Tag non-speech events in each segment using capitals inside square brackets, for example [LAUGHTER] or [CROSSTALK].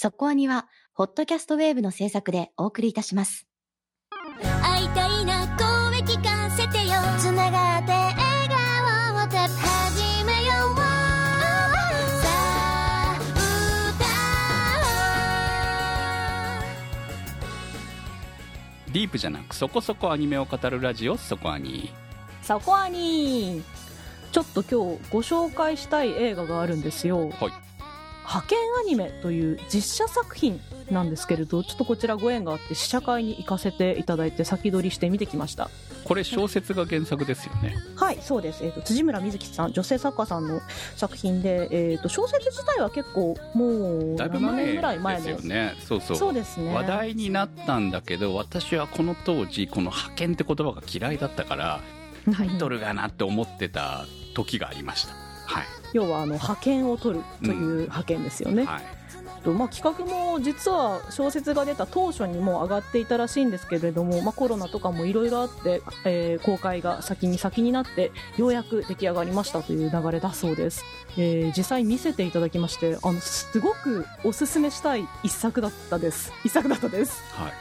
そこアニは、ホットキャストウェーブの制作でお送りいたします。会いたいな声聞かせてよ。つながって笑顔を始めようさあディープじゃなくそこそこアニメを語るラジオそこアニ。そこアニちょっと今日ご紹介したい映画があるんですよ。はい派遣アニメという実写作品なんですけれど、ちょっとこちらご縁があって試写会に行かせていただいて先取りして見てきました。これ小説が原作ですよねはい、そうです。えっ、と、辻村瑞希さん、女性作家さんの作品で、えっ、と、小説自体は結構もう7だいぶ前年ぐらい前ですのよねそうそうそうですね。話題になったんだけど私はこの当時この派遣って言葉が嫌いだったからタイトルがなって思ってた時がありましたはい要はあの派遣を取るという派遣ですよね。はい。とまあ、企画も実は小説が出た当初にも上がっていたらしいんですけれども、まあ、コロナとかもいろいろあって、えー公開が先に先になってようやく出来上がりましたという流れだそうです、えー実際見せていただきましてあのすごくおすすめしたい一作だったです。一作だったです。はい。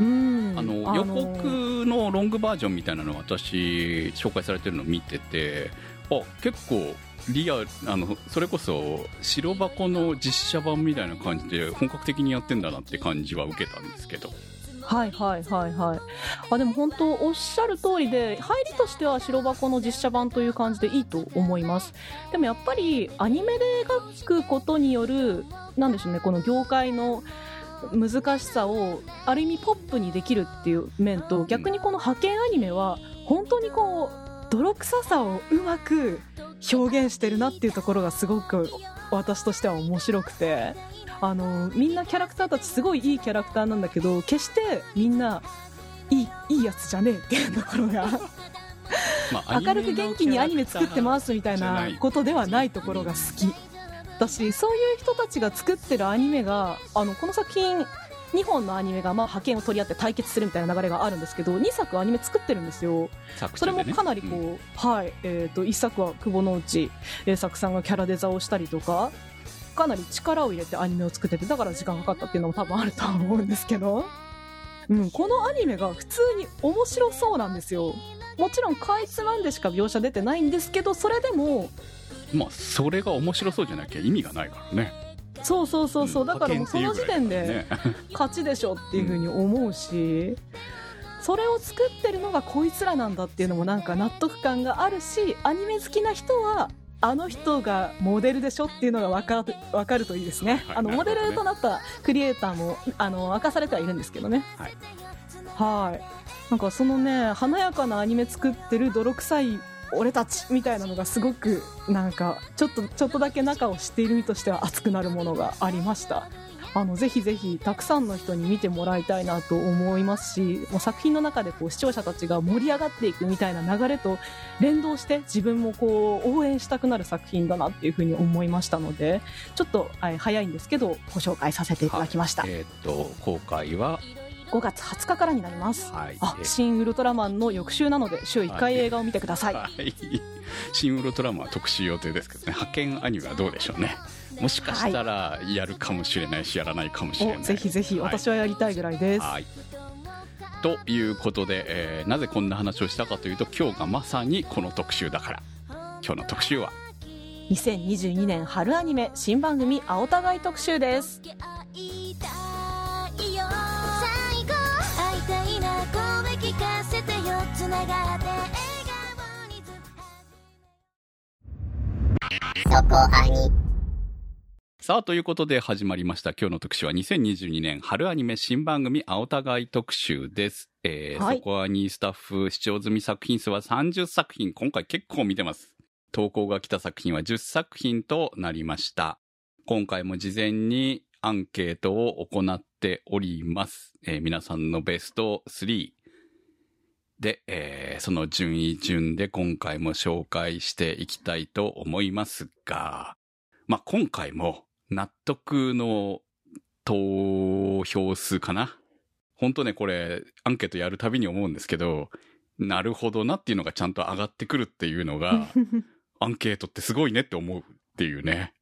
うん。あの予告のロングバージョンみたいなの私紹介されてるの見ててあ結構リアあのそれこそ白箱の実写版みたいな感じで本格的にやってんだなって感じは受けたんですけど。はいはいはいはい。あでも本当おっしゃる通りで入りとしては白箱の実写版という感じでいいと思います。でもやっぱりアニメで描くことによるなんでしょうねこの業界の難しさをある意味ポップにできるっていう面と逆にこの派遣アニメは本当にこう泥臭さをうまく表現してるなっていうところがすごく私としては面白くて。あのみんなキャラクターたちすごいいいキャラクターなんだけど決してみんないいいいやつじゃねえっていうところが。まあ [LAUGHS] 明るく元気にアニメ作ってますみたいなことではないところが好き。私そういう人たちが作ってるアニメがあのこの作品2本のアニメがまあ派遣を取り合って対決するみたいな流れがあるんですけど2作アニメ作ってるんですよ。それもかなりこう、うん。はい、えっ、と、一作は久保之内栄作さんがキャラデザをしたりとか、かなり力を入れてアニメを作ってて、だから時間かかったっていうのも多分あるとは思うんですけど、うん、このアニメが普通に面白そうなんですよ。もちろん、かいつまんでしか描写出てないんですけど、それでも、まあそれが面白そうじゃなきゃ意味がないからねそうそうそうそう、だからもうその時点で、ね勝ちでしょっていう風に思うし、それを作ってるのがこいつらなんだっていうのもなんか納得感があるしアニメ好きな人はあの人がモデルでしょっていうのが分かる分かるといいですね、はいあのモデルとなったクリエイターもあの明かされてはいるんですけどね。はい。はい。なんかそのね華やかなアニメ作ってる泥臭い俺たちみたいなのがすごくなんかちょっとちょっとだけ中を知っている身としては熱くなるものがありました。あのぜひぜひたくさんの人に見てもらいたいなと思いますしもう作品の中でこう視聴者たちが盛り上がっていくみたいな流れと連動して自分もこう応援したくなる作品だなっていうふうに思いましたのでちょっと早いんですけどご紹介させていただきました、えーっと公開は5月20日からになります。はい。あえー新ウルトラマンの翌週なので週1回映画を見てください、はい。[LAUGHS] 新ウルトラマンは特集予定ですけどね、派遣アニメはどうでしょうね。もしかしたらやるかもしれないし、やらないかもしれない。おぜひぜひ私はやりたいぐらいです、はい。ということで、えーなぜこんな話をしたかというと、今日がまさにこの特集だから。今日の特集は、2022年春アニメ新番組「青互い特集」ですそこアニさあ、ということで始まりました。今日の特集は2022年春アニメ新番組青互い特集です。えーはいそこはにスタッフ視聴済み作品数は30作品。今回結構見てます。投稿が来た作品は10作品となりました。今回も事前にアンケートを行っております。えー皆さんのベスト3で、えーその順位順で今回も紹介していきたいと思いますが、まあ、今回も納得の投票数かな。本当ね、これ、アンケートやるたびに思うんですけど、なるほどなっていうのがちゃんと上がってくるっていうのが、[LAUGHS] アンケートってすごいねって思うっていうね。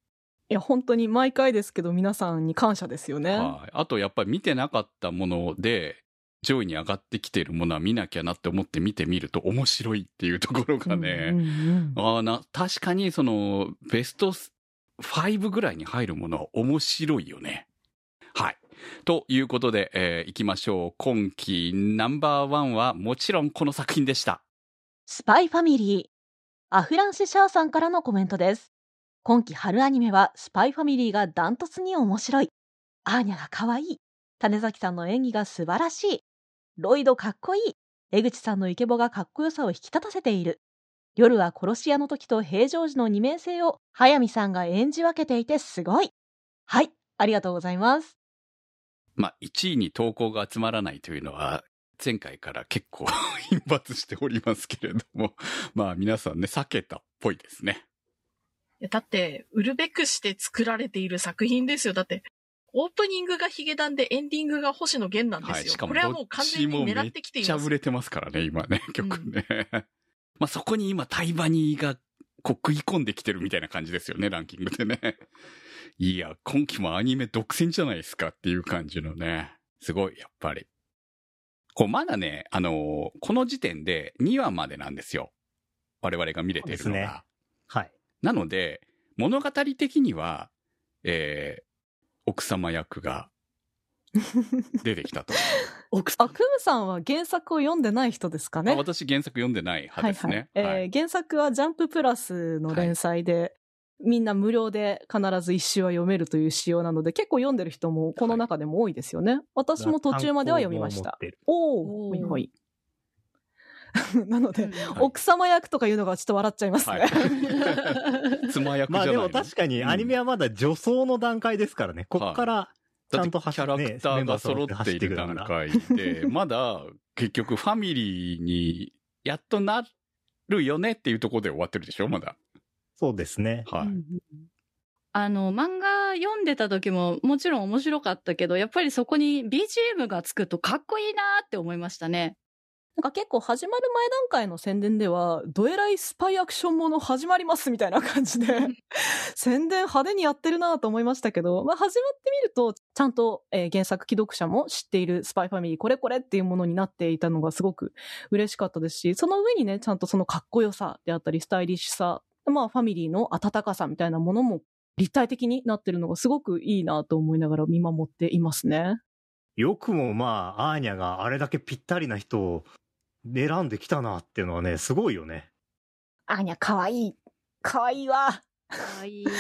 いや、本当に毎回ですけど、皆さんに感謝ですよね。はい。あと、やっぱり見てなかったもので、上位に上がってきてるものは見なきゃなって思って見てみると面白いっていうところがね、うんうんうんああな、確かにその、ベスト5ぐらいに入るものは面白いよね。はい。ということで、えー行きましょう。今期ナンバーワンはもちろんこの作品でした。スパイファミリー。アフランシ・シャーさんからのコメントです。今季春アニメはスパイファミリーがダントツに面白い。アーニャが可愛い。種崎さんの演技が素晴らしい。ロイドかっこいい。江口さんのイケボがかっこよさを引き立たせている。夜は殺し屋の時と平常時の二面性を早見さんが演じ分けていてすごい。はい、ありがとうございます。まあ、1位に投稿が集まらないというのは、前回から結構 [LAUGHS] 頻発しておりますけれども、まあ皆さんね、避けたっぽいですね。いやだって、売るべくして作られている作品ですよ。だって、オープニングがヒゲダンでエンディングが星野源なんですよ。はい。しかもこれはもう完全に狙ってきています。ちゃ売れてますからね、今ね、曲ね。[LAUGHS] まあそこに今、タイバニーがこう食い込んできてるみたいな感じですよね、ランキングでね。[LAUGHS] いや、今期もアニメ独占じゃないですかっていう感じのね。すごい、やっぱり。こう、まだね、あのーこの時点で2話までなんですよ。我々が見れているのが。ねはい。なので、物語的には、えー、奥様役が [LAUGHS] 出てきたと。あ、クムさんは原作を読んでない人ですかね？あ私原作読んでない派ですね。はいはいえー原作はジャンププラスの連載で、みんな無料で必ず一周は読めるという仕様なので、結構読んでる人もこの中でも多いですよね。私も途中までは読みました。おおほいほい。[LAUGHS] なので、奥様役とかいうのがちょっと笑っちゃいますね。はい。[LAUGHS] 妻役じゃないの？まあでも確かにアニメはまだ女装の段階ですからね。こっから、ちゃんとキャラクターが揃っている段階で、[LAUGHS] まだ結局ファミリーにやっとなるよねっていうところで終わってるでしょまだ。そうですね。はい。あの、漫画読んでた時ももちろん面白かったけど、やっぱりそこに BGM がつくとかっこいいなーって思いましたね。なんか結構始まる前段階の宣伝では、ドエライスパイアクションもの始まりますみたいな感じで、宣伝派手にやってるなと思いましたけど、まあ始まってみると、ちゃんと、えー原作既読者も知っているスパイファミリーこれこれっていうものになっていたのがすごく嬉しかったですし、その上にね、ちゃんとそのかっこよさであったり、スタイリッシュさ、まあファミリーの温かさみたいなものも立体的になってるのがすごくいいなと思いながら見守っていますね。よくもまあ、アーニャがあれだけぴったりな人を選んできたなっていうのはね、すごいよね。アーニャかわいい。かわいいわ。かわいい。は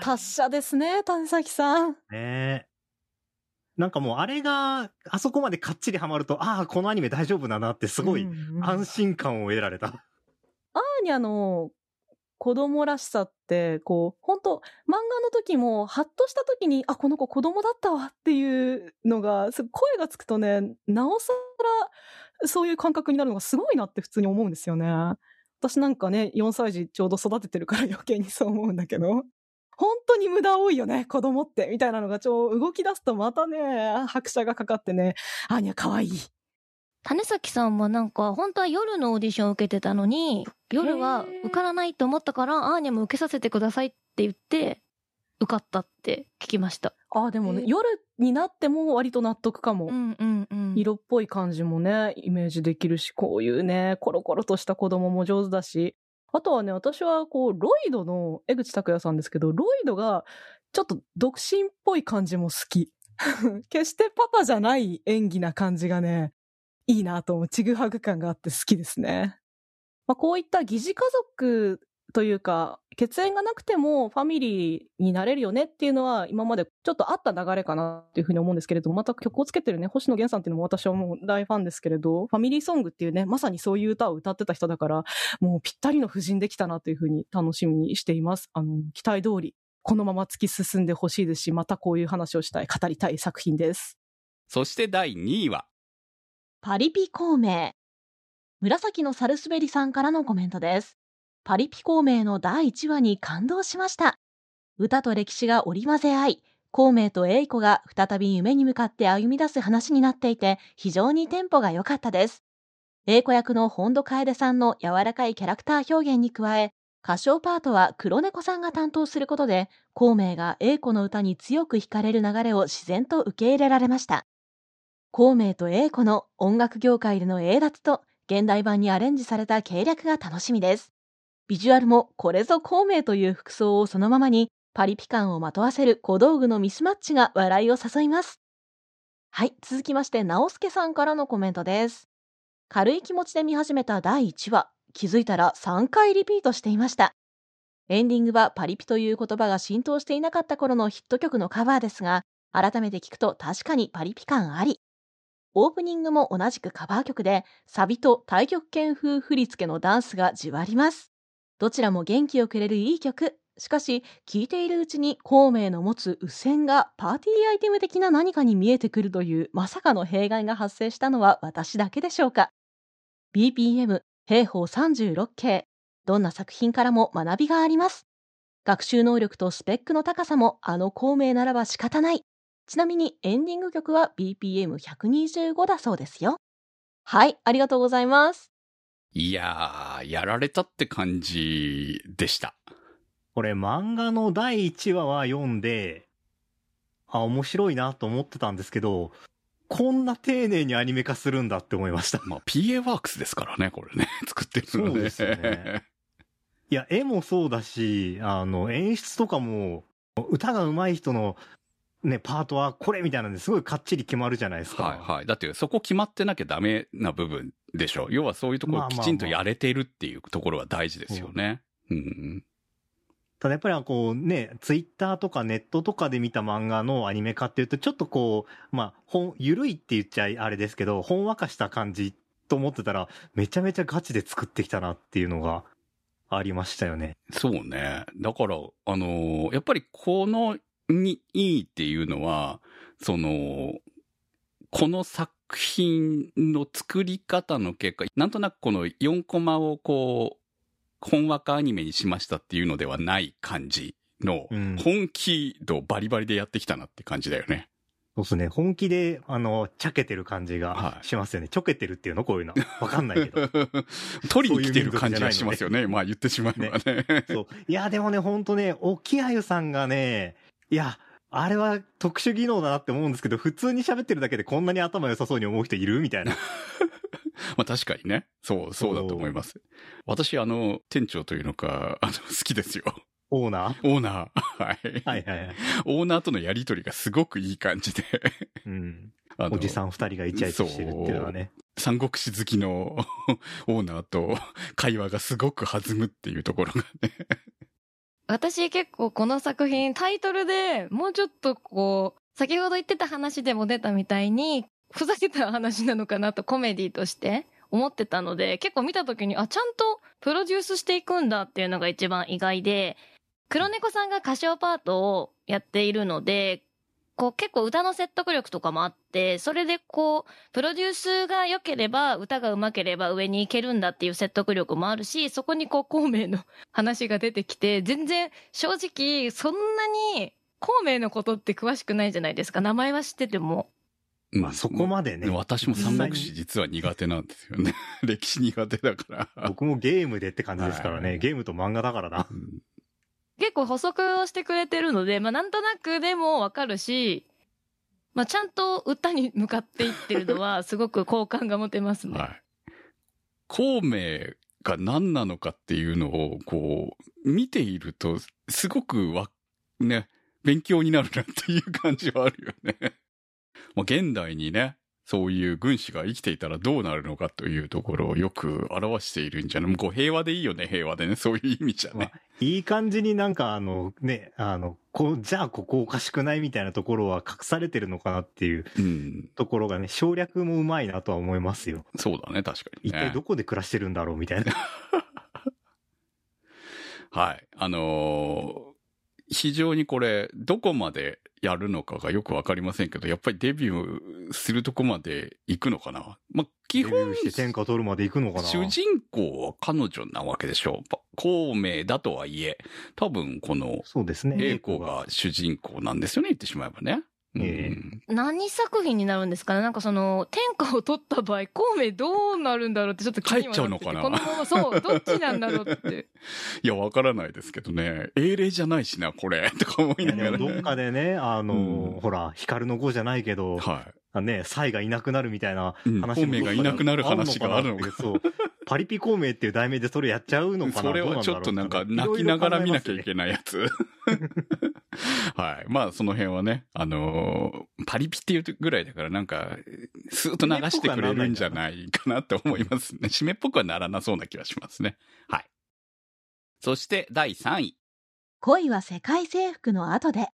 い達者ですね、谷崎さん。ねえ。なんかもうあれが、あそこまでかっちりハマると、ああ、このアニメ大丈夫だなってすごいうんうん安心感を得られた。アーニャの子供らしさって、こう、本当漫画の時も、ハッとした時に、あ、この子子供だったわっていうのが、す声がつくとね、なおさら、そういう感覚になるのがすごいなって普通に思うんですよね。私なんかね、4歳児ちょうど育ててるから余計にそう思うんだけど、本当に無駄多いよね、子供って、みたいなのが、ちょ、動き出すとまたね、拍車がかかってね、アーニャ可愛い。種崎さんもなんか、本当は夜のオーディションを受けてたのに、夜は受からないと思ったから、アーニャも受けさせてくださいって言って、受かったって聞きました。ああ、でもね、えー夜になっても割と納得かも。うんうんうん。色っぽい感じもね、イメージできるし、こういうね、コロコロとした子供も上手だし、あとはね、私はこう、ロイドの、江口拓也さんですけど、ロイドが、ちょっと独身っぽい感じも好き。[LAUGHS] 決してパパじゃない演技な感じがね、いいなと思う。ちぐはぐ感があって好きですね。まあ、こういった疑似家族というか、血縁がなくてもファミリーになれるよねっていうのは今までちょっとあった流れかなっていうふうに思うんですけれども、また曲をつけてるね、星野源さんっていうのも私はもう大ファンですけれど、ファミリーソングっていうね、まさにそういう歌を歌ってた人だから、もうぴったりの布陣できたなというふうに楽しみにしています。あの、期待通り、このまま突き進んでほしいですし、またこういう話をしたい、語りたい作品です。そして第2位は、パリピ孔明。紫のサルスベリさんからのコメントです。パリピ孔明の第1話に感動しました。歌と歴史が織り交ぜ合い、孔明と栄子が再び夢に向かって歩み出す話になっていて、非常にテンポが良かったです。栄子役の本土楓さんの柔らかいキャラクター表現に加え、歌唱パートは黒猫さんが担当することで、孔明が英子の歌に強く惹かれる流れを自然と受け入れられました。孔明と英子の音楽業界での英脱と現代版にアレンジされた計略が楽しみです。ビジュアルもこれぞ孔明という服装をそのままにパリピ感をまとわせる小道具のミスマッチが笑いを誘います。はい、続きまして、直輔さんからのコメントです。軽い気持ちで見始めた第1話、気づいたら3回リピートしていました。エンディングはパリピという言葉が浸透していなかった頃のヒット曲のカバーですが、改めて聞くと確かにパリピ感あり。オープニングも同じくカバー曲で、サビと太極拳風振り付けのダンスがじわります。どちらも元気をくれるいい曲。しかし、聴いているうちに孔明の持つ右線がパーティーアイテム的な何かに見えてくるというまさかの弊害が発生したのは私だけでしょうか。BPM 兵法36系。どんな作品からも学びがあります。学習能力とスペックの高さもあの孔明ならば仕方ない。ちなみにエンディング曲は BPM125 だそうですよ。はい、ありがとうございます。いやー、やられたって感じでした。これ漫画の第1話は読んで、あ、面白いなと思ってたんですけど、こんな丁寧にアニメ化するんだって思いました。まあ、PA ワークスですからね、これね。[LAUGHS] 作ってるのね。そうですねいや、絵もそうだし、あの、演出とかも、歌が上手い人の、ね、パートはこれみたいなんですごいかっちり決まるじゃないですか。はいはい。だってそこ決まってなきゃダメな部分でしょ。要はそういうところをきちんとやれてるっていうところは大事ですよね。うん。ただやっぱりこうね、ツイッターとかネットとかで見た漫画のアニメ化っていうと、ちょっとこう、まあ、ほん、ゆるいって言っちゃあれですけど、ほんわかした感じと思ってたら、めちゃめちゃガチで作ってきたなっていうのがありましたよね。そうね。だから、あのーやっぱりこのにいいっていうのは、その、この作品の作り方の結果、なんとなくこの4コマをこう、本話かアニメにしましたっていうのではない感じの、うん本気度バリバリでやってきたなって感じだよね。そうですね。本気で、あの、ちゃけてる感じがはいしますよね。ちょけてるっていうの？こういうの。わかんないけど。[LAUGHS] 取りに来てる感じがしますよね。まあ言ってしまえばね。そう。いや、でもね、ほんとね、沖あゆさんがね、いや、あれは特殊技能だなって思うんですけど、普通に喋ってるだけでこんなに頭良さそうに思う人いるみたいな。[LAUGHS] まあ確かにね。そう、そうだと思います。私、あの、店長というのか、あの、好きですよ。オーナー？オーナー。はい。はいはいはい。オーナーとのやりとりがすごくいい感じで。うん。おじさん二人がイチャイチャしてるっていうのはね。三国志好きの [LAUGHS] オーナーと会話がすごく弾むっていうところがね。私結構この作品タイトルでもうちょっとこう、先ほど言ってた話でも出たみたいに、ふざけた話なのかなとコメディとして思ってたので、結構見た時に、あ、ちゃんとプロデュースしていくんだっていうのが一番意外で、黒猫さんが歌唱パートをやっているので、こう結構歌の説得力とかもあって、それでこう、プロデュースが良ければ、歌が上手ければ上に行けるんだっていう説得力もあるし、そこにこう、孔明の [LAUGHS] 話が出てきて、全然正直そんなに孔明のことって詳しくないじゃないですか。名前は知ってても。まあそこまでね。私も三国志実は苦手なんですよね。[LAUGHS] 歴史苦手だから。僕もゲームでって感じですからはいね。ゲームと漫画だからな。うん結構補足をしてくれてるので、まあなんとなくでもわかるし、まあちゃんと歌に向かっていってるのは [LAUGHS] すごく好感が持てますね。はい。孔明が何なのかっていうのを、こう、見ていると、すごくわ、ね、勉強になるなっていう感じはあるよね。まあ、現代にね、そういう軍師が生きていたらどうなるのかというところをよく表しているんじゃない？もうこう平和でいいよね、平和でね。そういう意味じゃね。いい感じになんかあの、ね、あの、こう、じゃあここおかしくないみたいなところは隠されてるのかなっていううん。ところがね、省略もうまいなとは思いますよ。そうだね、確かに、ね。一体どこで暮らしてるんだろうみたいな。[LAUGHS] はい。あのー非常にこれ、どこまでやるのかがよくわかりませんけど、やっぱりデビューするとこまで行くのかな？まあ、基本デビューして天下取るまで行くのかな？主人公は彼女なわけでしょ？う。ぱ孔明だとはいえ、多分このそうですね。栄子が主人公なんですよね、言ってしまえばね。えうん何作品になるんですかね？なんかその、天下を取った場合、孔明どうなるんだろうってちょっと気にはなってて帰っちゃうのかな？このまま、そう、[LAUGHS] どっちなんだろうって。いや、わからないですけどね。英霊じゃないしな、これ。[LAUGHS] とか思いながら。どっかでね、あの、うんほら、光の子じゃないけど、はあね、サイがいなくなるみたいなうん話も孔明がいなくなる話があるのかそう。パリピ孔明っていう題名でそれやっちゃうのい。かな？[LAUGHS] それはちょっとなんか泣きながら見なきゃいけないやつ。[LAUGHS] はい。まあ、その辺はね、あのーパリピっていうぐらいだからなんか、スーッと流してくれるんじゃないかなって思いますね。締めっぽくはならなそうな気がしますね。はい。そして、第3位。恋は世界征服の後で。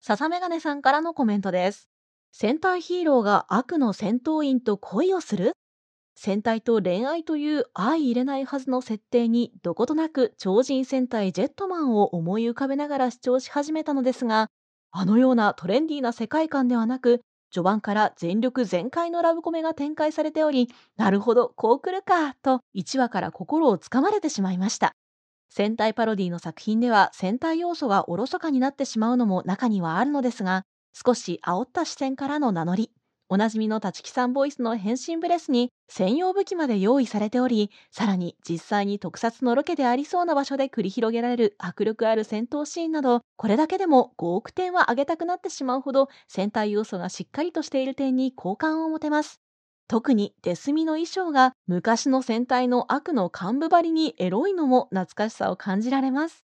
笹メガネさんからのコメントです。戦隊ヒーローが悪の戦闘員と恋をする？戦隊と恋愛という相入れないはずの設定にどことなく超人戦隊ジェットマンを思い浮かべながら視聴し始めたのですが、あのようなトレンディーな世界観ではなく、序盤から全力全開のラブコメが展開されており、なるほど、こう来るか、と1話から心をつかまれてしまいました。戦隊パロディの作品では戦隊要素がおろそかになってしまうのも中にはあるのですが、少し煽った視線からの名乗り、おなじみの立木さんボイスの変身ブレスに専用武器まで用意されており、さらに実際に特撮のロケでありそうな場所で繰り広げられる迫力ある戦闘シーンなど、これだけでも5億点は上げたくなってしまうほど戦隊要素がしっかりとしている点に好感を持てます。特にデスミの衣装が昔の戦隊の悪の幹部張りにエロいのも懐かしさを感じられます。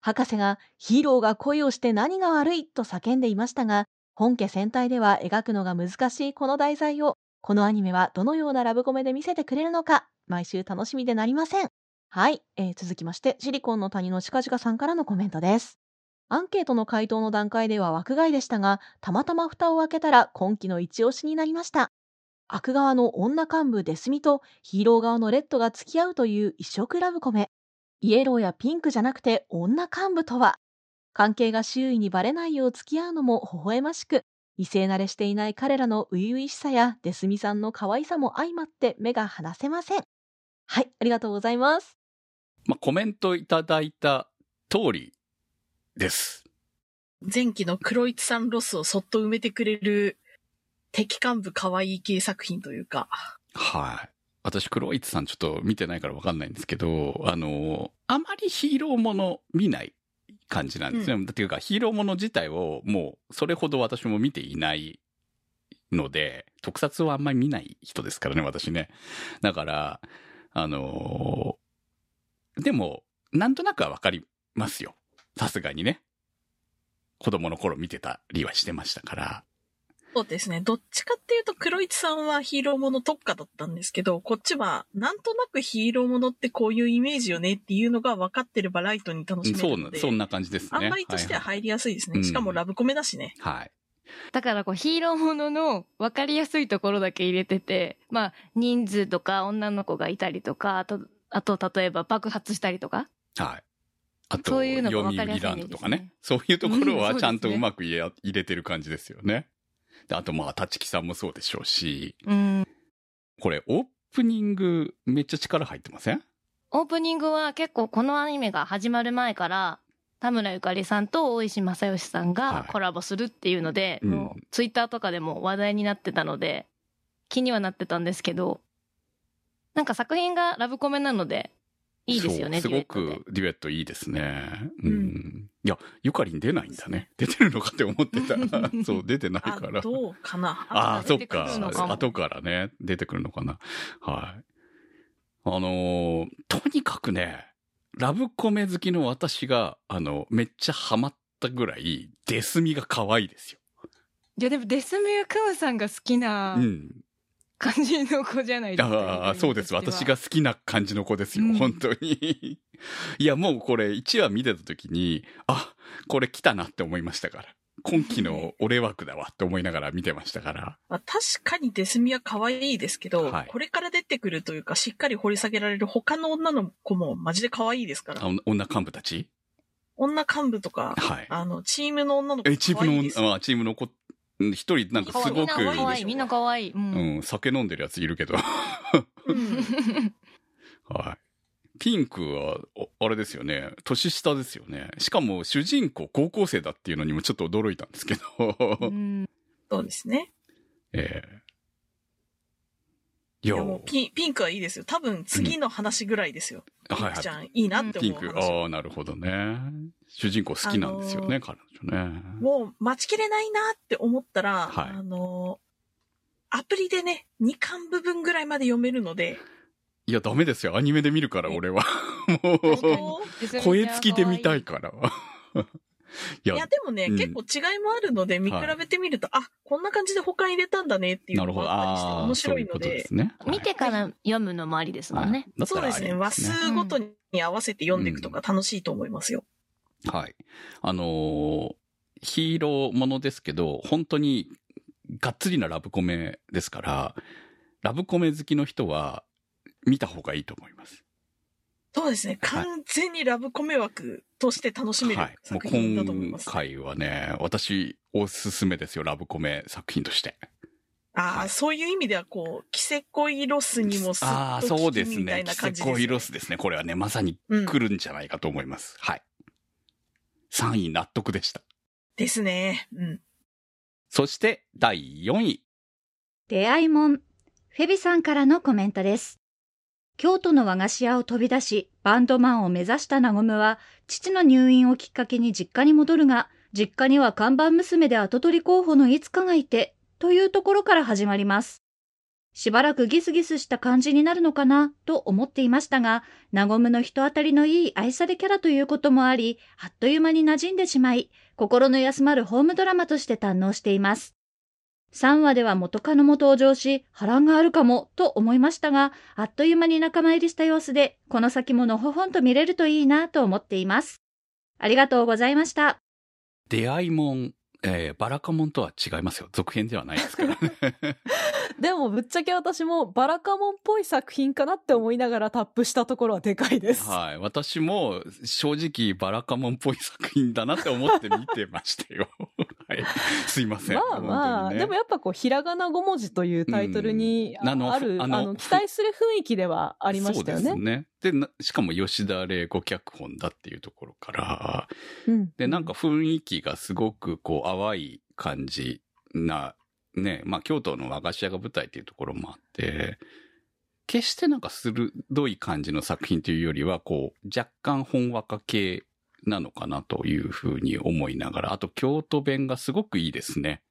博士がヒーローが恋をして何が悪いと叫んでいましたが、本家戦隊では描くのが難しいこの題材を、このアニメはどのようなラブコメで見せてくれるのか、毎週楽しみでなりません。はい、えー続きまして、シリコンの谷の近々さんからのコメントです。アンケートの回答の段階では枠外でしたが、たまたま蓋を開けたら今期の一押しになりました。悪側の女幹部デスミとヒーロー側のレッドが付き合うという異色ラブコメ。イエローやピンクじゃなくて女幹部とは？関係が周囲にバレないよう付き合うのも微笑ましく、異性慣れしていない彼らの初々しさやデスミさんの可愛さも相まって目が離せません。はい、ありがとうございます。まあ、コメントいただいた通りです。前期の黒市さんロスをそっと埋めてくれる敵幹部可愛い系作品というか。はい。私、黒市さんちょっと見てないからわかんないんですけど、あの、あまりヒーローもの見ない感じなんですね。っていうか、ヒーローもの自体をもう、それほど私も見ていないので、特撮はあんまり見ない人ですからね、私ね。だから、あのでも、なんとなくはわかりますよ。さすがにね。子供の頃見てたりはしてましたから。そうですね。どっちかっていうと黒市さんはヒーローもの特化だったんですけど、こっちはなんとなくヒーローものってこういうイメージよねっていうのが分かってればライトに楽しめそうなるの、で。そんな感じですね。あんまりとしては入りやすいですね。はいはいしかもラブコメだしね。はい。だからこうヒーローものの分かりやすいところだけ入れてて、まあ人数とか女の子がいたりとか、あと、あと例えば爆発したりとか。はい。あと、そういうのがかりやすい売ランドとかね。そういうところはちゃんとうまく入れ,、入れてる感じですよね。であと、まあ、立木さんもそうでしょうし、うん。これ、オープニングめっちゃ力入ってません？オープニングは結構このアニメが始まる前から、田村ゆかりさんと大石正義さんはい。がコラボするっていうので、うん。もうツイッターとかでも話題になってたので、気にはなってたんですけど、なんか作品がラブコメなので、いいですよね、すごくデュエットいいですね。うん。うんいや、ゆかりん出ないんだね。出てるのかって思ってた。[LAUGHS] そう、出てないあか、ら。どうかな？[LAUGHS] ああ、そっか後からね、出てくるのかな。はい。あのーとにかくね、ラブコメ好きの私が、あの、めっちゃハマったぐらい、デスミが可愛いですよ。いやでもデスミュークムさんが好きなうん。感じの子じゃないですか。ああ、そうです。私が好きな感じの子ですよ。うん本当に。[LAUGHS] いや、もうこれ1話見てた時に、あ、これ来たなって思いましたから。今期の俺枠だわって思いながら見てましたから。まあ、確かにデスミは可愛いですけど、はいこれから出てくるというか、しっかり掘り下げられる他の女の子もマジで可愛いですからあ。女幹部たち？女幹部とか、はい。あの、チームの女の子え、チームの、あチームの子、うん一人なんかすごく、みんな可愛い、みんな可愛い。うん。うん、酒飲んでるやついるけど。う [LAUGHS] んはい。ピンクは、おあれですよね。年下ですよね。しかも主人公高校生だっていうのにもちょっと驚いたんですけど。うんそうですね。ええいいや、やもうピピンクはいいですよ。多分次の話ぐらいですよ。ピンはいクちゃんいいなってピンク、思う話。ああ、なるほどね。主人公好きなんですよね、彼女ね。もう待ちきれないなって思ったら、はいあの、アプリでね、2巻部分ぐらいまで読めるので、いや、ダメですよ。アニメで見るから、俺は。[LAUGHS] もう、声付きで見たいから。いやいや、でもね、うん結構違いもあるので、見比べてみると、あ、こんな感じで他に入れたんだねっていうなるほど。のがあったりしてああ、面そういう白いので、ことですね。見てから読むのもありですもんね。はい。そうですね、話数ごとに合わせて読んでいくとか楽しいと思いますよ。はい。あのーヒーローものですけど、本当にがっつりなラブコメですから、ラブコメ好きの人は見た方がいいと思います。そうですね、はい完全にラブコメ枠として楽しめるはい。もう作品だと思い今ます。回はね、私おすすめですよ、ラブコメ作品として。ああ、はいそういう意味では、こう、キセコイロスにもすああ、っとそうですね。効きみたいなキセ感じです、ね。コイロスですね。これはね、まさにうん来るんじゃないかと思います。はい。3位納得でした。ですね。うん。そして、第4位。出会いもん。フェビさんからのコメントです。京都の和菓子屋を飛び出し、バンドマンを目指したなごむは、父の入院をきっかけに実家に戻るが、実家には看板娘で跡取り候補のいつかがいて、というところから始まります。しばらくギスギスした感じになるのかな、と思っていましたが、なごむの人当たりのいい愛されキャラということもあり、あっという間に馴染んでしまい、心の休まるホームドラマとして堪能しています。3話では元カノも登場し、波乱があるかも、と思いましたが、あっという間に仲間入りした様子で、この先ものほほんと見れるといいなと思っています。ありがとうございました。出会いもん、えーバラカモンとは違いますよ。続編ではないですからね。[LAUGHS] でもぶっちゃけ私もバラカモンっぽい作品かなって思いながらタップしたところはでかいです。はい。私も正直バラカモンっぽい作品だなって思って見てましたよ。はい。[LAUGHS] すいません。まあまあ、ねでもやっぱこう、ひらがな5文字というタイトルにうんあのある、ああのの、期待する雰囲気ではありましたよね。そうですね。で、なしかも吉田玲子脚本だっていうところから、うんで、なんか雰囲気がすごくこう淡い感じな、ね、まあ京都の和菓子屋が舞台っていうところもあって、決してなんか鋭い感じの作品というよりは、こう、若干本和歌系なのかなというふうに思いながら、あと京都弁がすごくいいですね。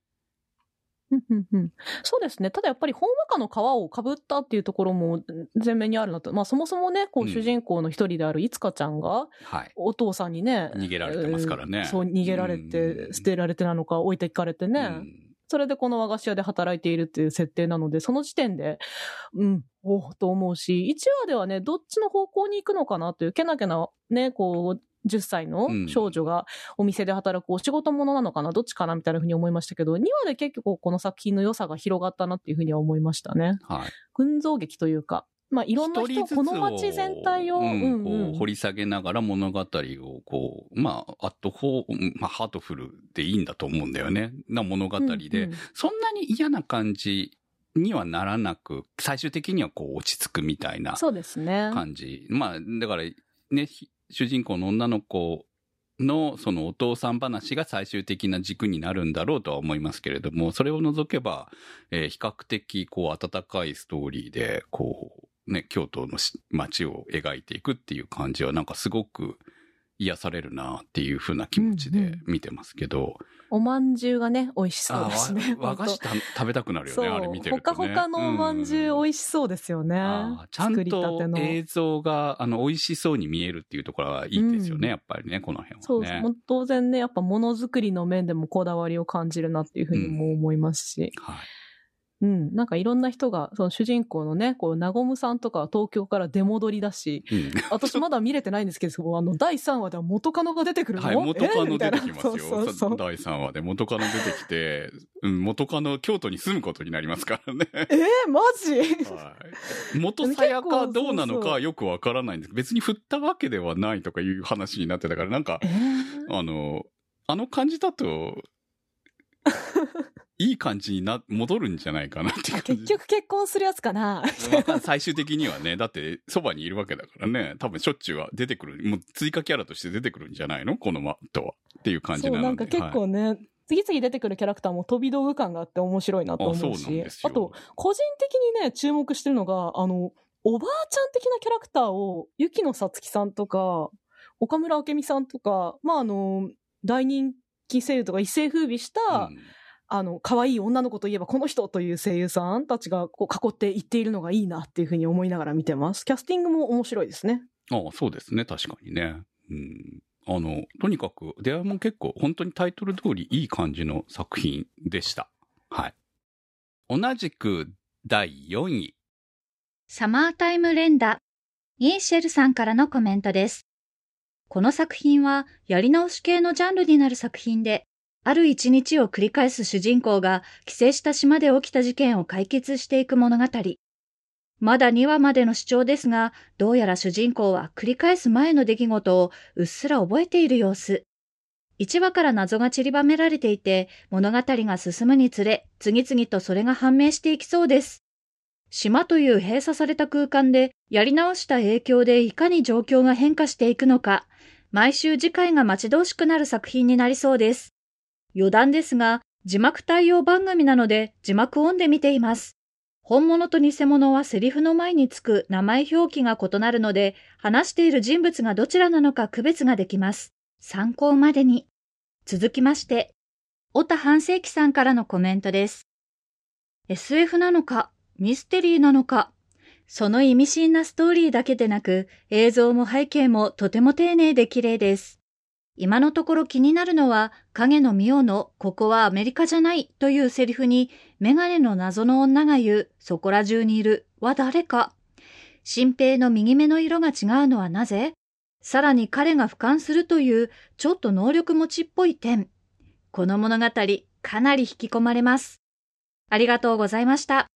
そうですね。ただやっぱり本和歌の皮をかぶったっていうところも前面にあるなと。まあそもそもね、こううん主人公の一人であるいつかちゃんが、はい。お父さんにね、逃げられてますからねえーそう、逃げられうて、ん捨てられてなのか、置いていかれてね。うんそれでこの和菓子屋で働いているっていう設定なので、その時点で、うん、おうと思うし、1話ではね、どっちの方向に行くのかなという、けなげな、ね、こう、10歳の少女がお店で働くお仕事者なのかな、どっちかな？みたいなふうに思いましたけど、2話で結局この作品の良さが広がったなっていうふうには思いましたね。はい。群像劇というか、まあいろんな人、この街全体を、掘り下げながら物語をこう、まあ、アットホー、まあ、ハートフルでいいんだと思うんだよね。な物語で、うんうんそんなに嫌な感じにはならなく、最終的にはこう落ち着くみたいなそうですね。感じ。まあ、だからね、ひ主人公の女の子のそのお父さん話が最終的な軸になるんだろうとは思いますけれども、それを除けば、えー比較的こう温かいストーリーで、こう、ね、京都の街を描いていくっていう感じはなんかすごく癒されるなっていう風な気持ちで見てますけど、おまんじゅうがね、美味しそうあですね。わ和菓子た食べたくなるよそう、ね、あれ見てほるとね。かほかのおまんじゅう美味しそうですよね。あーちゃんとの。映像が、あの、美味しそうに見えるっていうところはいいですよね、うんやっぱりね、この辺そう、はね。もう当然ね、やっぱものづくりの面でもこだわりを感じるなっていうふうにも思いますし。はい。うん、なんかいろんな人が、その主人公のね、こう、なごむさんとかは東京から出戻りだし、うん。私まだ見れてないんですけど、[LAUGHS] あの、第3話では元カノが出てくるの？はい、元カノ出てきますよ。そうそうそう。第3話で元カノ出てきて、うん、元カノ京都に住むことになりますからね。えー、マジ？はい。元さやかどうなのかはよくわからないんです。別に振ったわけではないとかいう話になってたから、なんかえ、ー。あの、あの感じだと、[LAUGHS] いい感じにな、戻るんじゃないかなって。結局結婚するやつかな。最終的にはね、だって、そばにいるわけだからね、多分しょっちゅうは出てくる、もう追加キャラとして出てくるんじゃないの？この後は。っていう感じそう、なので。なんか結構はい。ね、次々出てくるキャラクターも飛び道具感があって面白いなと思うし。あと、個人的にね、注目してるのが、あの、おばあちゃん的なキャラクターを、ゆきのさつきさんとか、岡村明美さんとか、まあ、あの、大人気声優とか一世風靡した、うんあの、可愛い女の子といえばこの人という声優さんたちがこう囲って言っているのがいいなっていうふうに思いながら見てます。キャスティングも面白いですね。ああ、そうですね。確かにね。うん。あの、とにかく、出会いも結構、本当にタイトル通りいい感じの作品でした。はい。同じく、第4位。サマータイム連打。イーシェルさんからのコメントです。この作品はやり直し系のジャンルになる作品で、ある一日を繰り返す主人公が帰省した島で起きた事件を解決していく物語。まだ2話までの主張ですが、どうやら主人公は繰り返す前の出来事をうっすら覚えている様子。1話から謎が散りばめられていて、物語が進むにつれ、次々とそれが判明していきそうです。島という閉鎖された空間でやり直した影響でいかに状況が変化していくのか、毎週次回が待ち遠しくなる作品になりそうです。余談ですが、字幕対応番組なので字幕オンで見ています。本物と偽物はセリフの前につく名前表記が異なるので、話している人物がどちらなのか区別ができます。参考までに。続きまして、小田半世紀さんからのコメントです。SF なのか、ミステリーなのか、その意味深なストーリーだけでなく、映像も背景もとても丁寧で綺麗です。今のところ気になるのは、影のミオの、ここはアメリカじゃないというセリフに、メガネの謎の女が言う、そこら中にいる、は誰か。新平の右目の色が違うのはなぜ？さらに彼が俯瞰するという、ちょっと能力持ちっぽい点。この物語、かなり引き込まれます。ありがとうございました。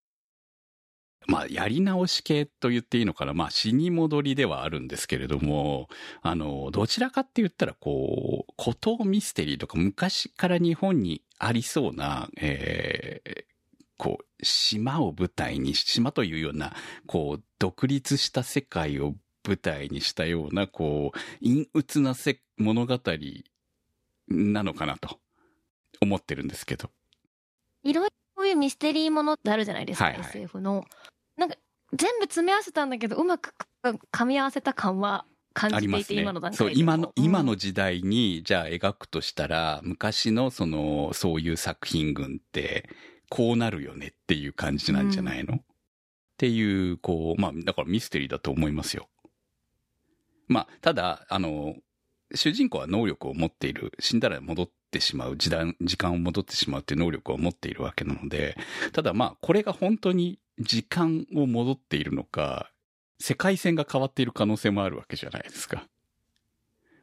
まあ、やり直し系と言っていいのかな。まあ、死に戻りではあるんですけれども、あの、どちらかって言ったら、こう、孤島ミステリーとか昔から日本にありそうな、えーこう、島を舞台に、島というような、こう、独立した世界を舞台にしたような、こう、陰鬱なせ物語なのかなと思ってるんですけど。いろいろこういうミステリーものってあるじゃないですか、はいはい SF の。なんか、全部詰め合わせたんだけど、うまく噛み合わせた感は感じていて、ね今の段階。でそう、も今の、うん。今の時代に、じゃあ描くとしたら、昔のその、そういう作品群って、こうなるよねっていう感じなんじゃないの、っていう、こう、まあ、だからミステリーだと思いますよ。まあ、ただ、あの、主人公は能力を持っている、死んだら戻ってしまう、時間、時間を戻ってしまうっていう能力を持っているわけなので、ただまあ、これが本当に時間を戻っているのか、世界線が変わっている可能性もあるわけじゃないですか。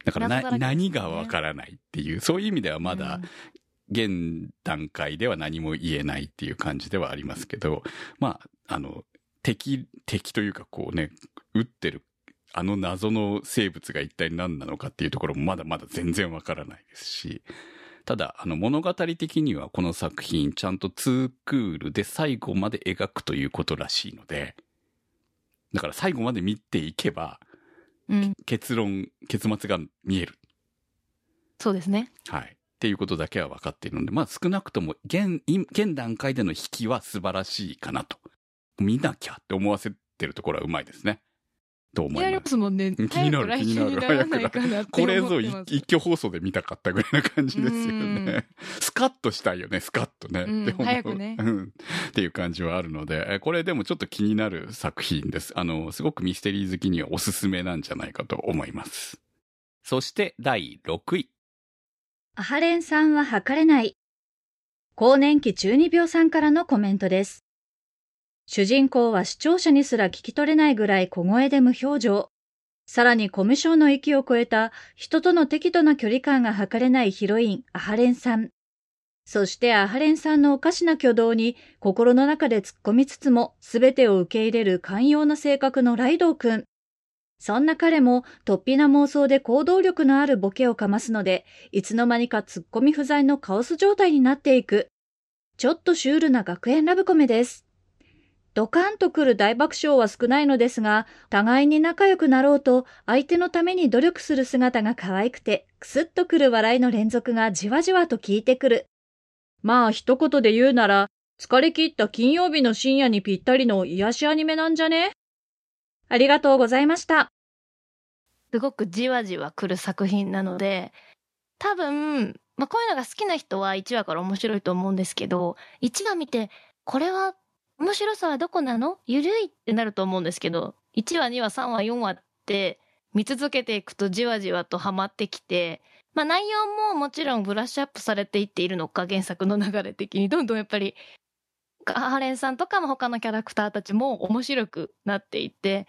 だからな、何がわからないっていう、そういう意味ではまだ、現段階では何も言えないっていう感じではありますけど、まあ、あの、敵、敵というかこうね、撃ってる、あの謎の生物が一体何なのかっていうところもまだまだ全然わからないですし、ただ、あの物語的にはこの作品ちゃんとツークールで最後まで描くということらしいので、だから最後まで見ていけば、うん、結論、結末が見える。そうですね。はい。っていうことだけは分かっているので、まあ少なくとも現、い現段階での引きは素晴らしいかなと。見なきゃって思わせてるところはうまいですね。と思気にないりま。ますすもんね。気になる気になる週になこれぞ一挙放送で見たかったぐらいな感じですようんね。スカッとしたいよね、スカッとね。うんって思う早くねうんっていう感じはあるので、えこれでもちょっと気になる作品です。あの、すごくミステリー好きにはおすすめなんじゃないかと思います。そして第6位。アハレンさんは測れない。更年期中二病さんからのコメントです。主人公は視聴者にすら聞き取れないぐらい小声で無表情。さらにコミュ障の域を超えた人との適度な距離感が測れないヒロイン、アハレンさん。そしてアハレンさんのおかしな挙動に心の中で突っ込みつつも全てを受け入れる寛容な性格のライドウ君。そんな彼も突飛な妄想で行動力のあるボケをかますので、いつの間にか突っ込み不在のカオス状態になっていく。ちょっとシュールな学園ラブコメです。ドカンとくる大爆笑は少ないのですが、互いに仲良くなろうと相手のために努力する姿が可愛くて、くすっとくる笑いの連続がじわじわと効いてくる。まあ一言で言うなら、疲れ切った金曜日の深夜にぴったりの癒しアニメなんじゃね？ありがとうございました。すごくじわじわ来る作品なので、多分、まあ、こういうのが好きな人は1話から面白いと思うんですけど、1話見て、これは面白さはどこなの？ゆるいってなると思うんですけど、1話、2話、3話、4話って見続けていくとじわじわとハマってきて、まあ内容ももちろんブラッシュアップされていっているのか、原作の流れ的にどんどんやっぱり、ハーレンさんとかも他のキャラクターたちも面白くなっていって、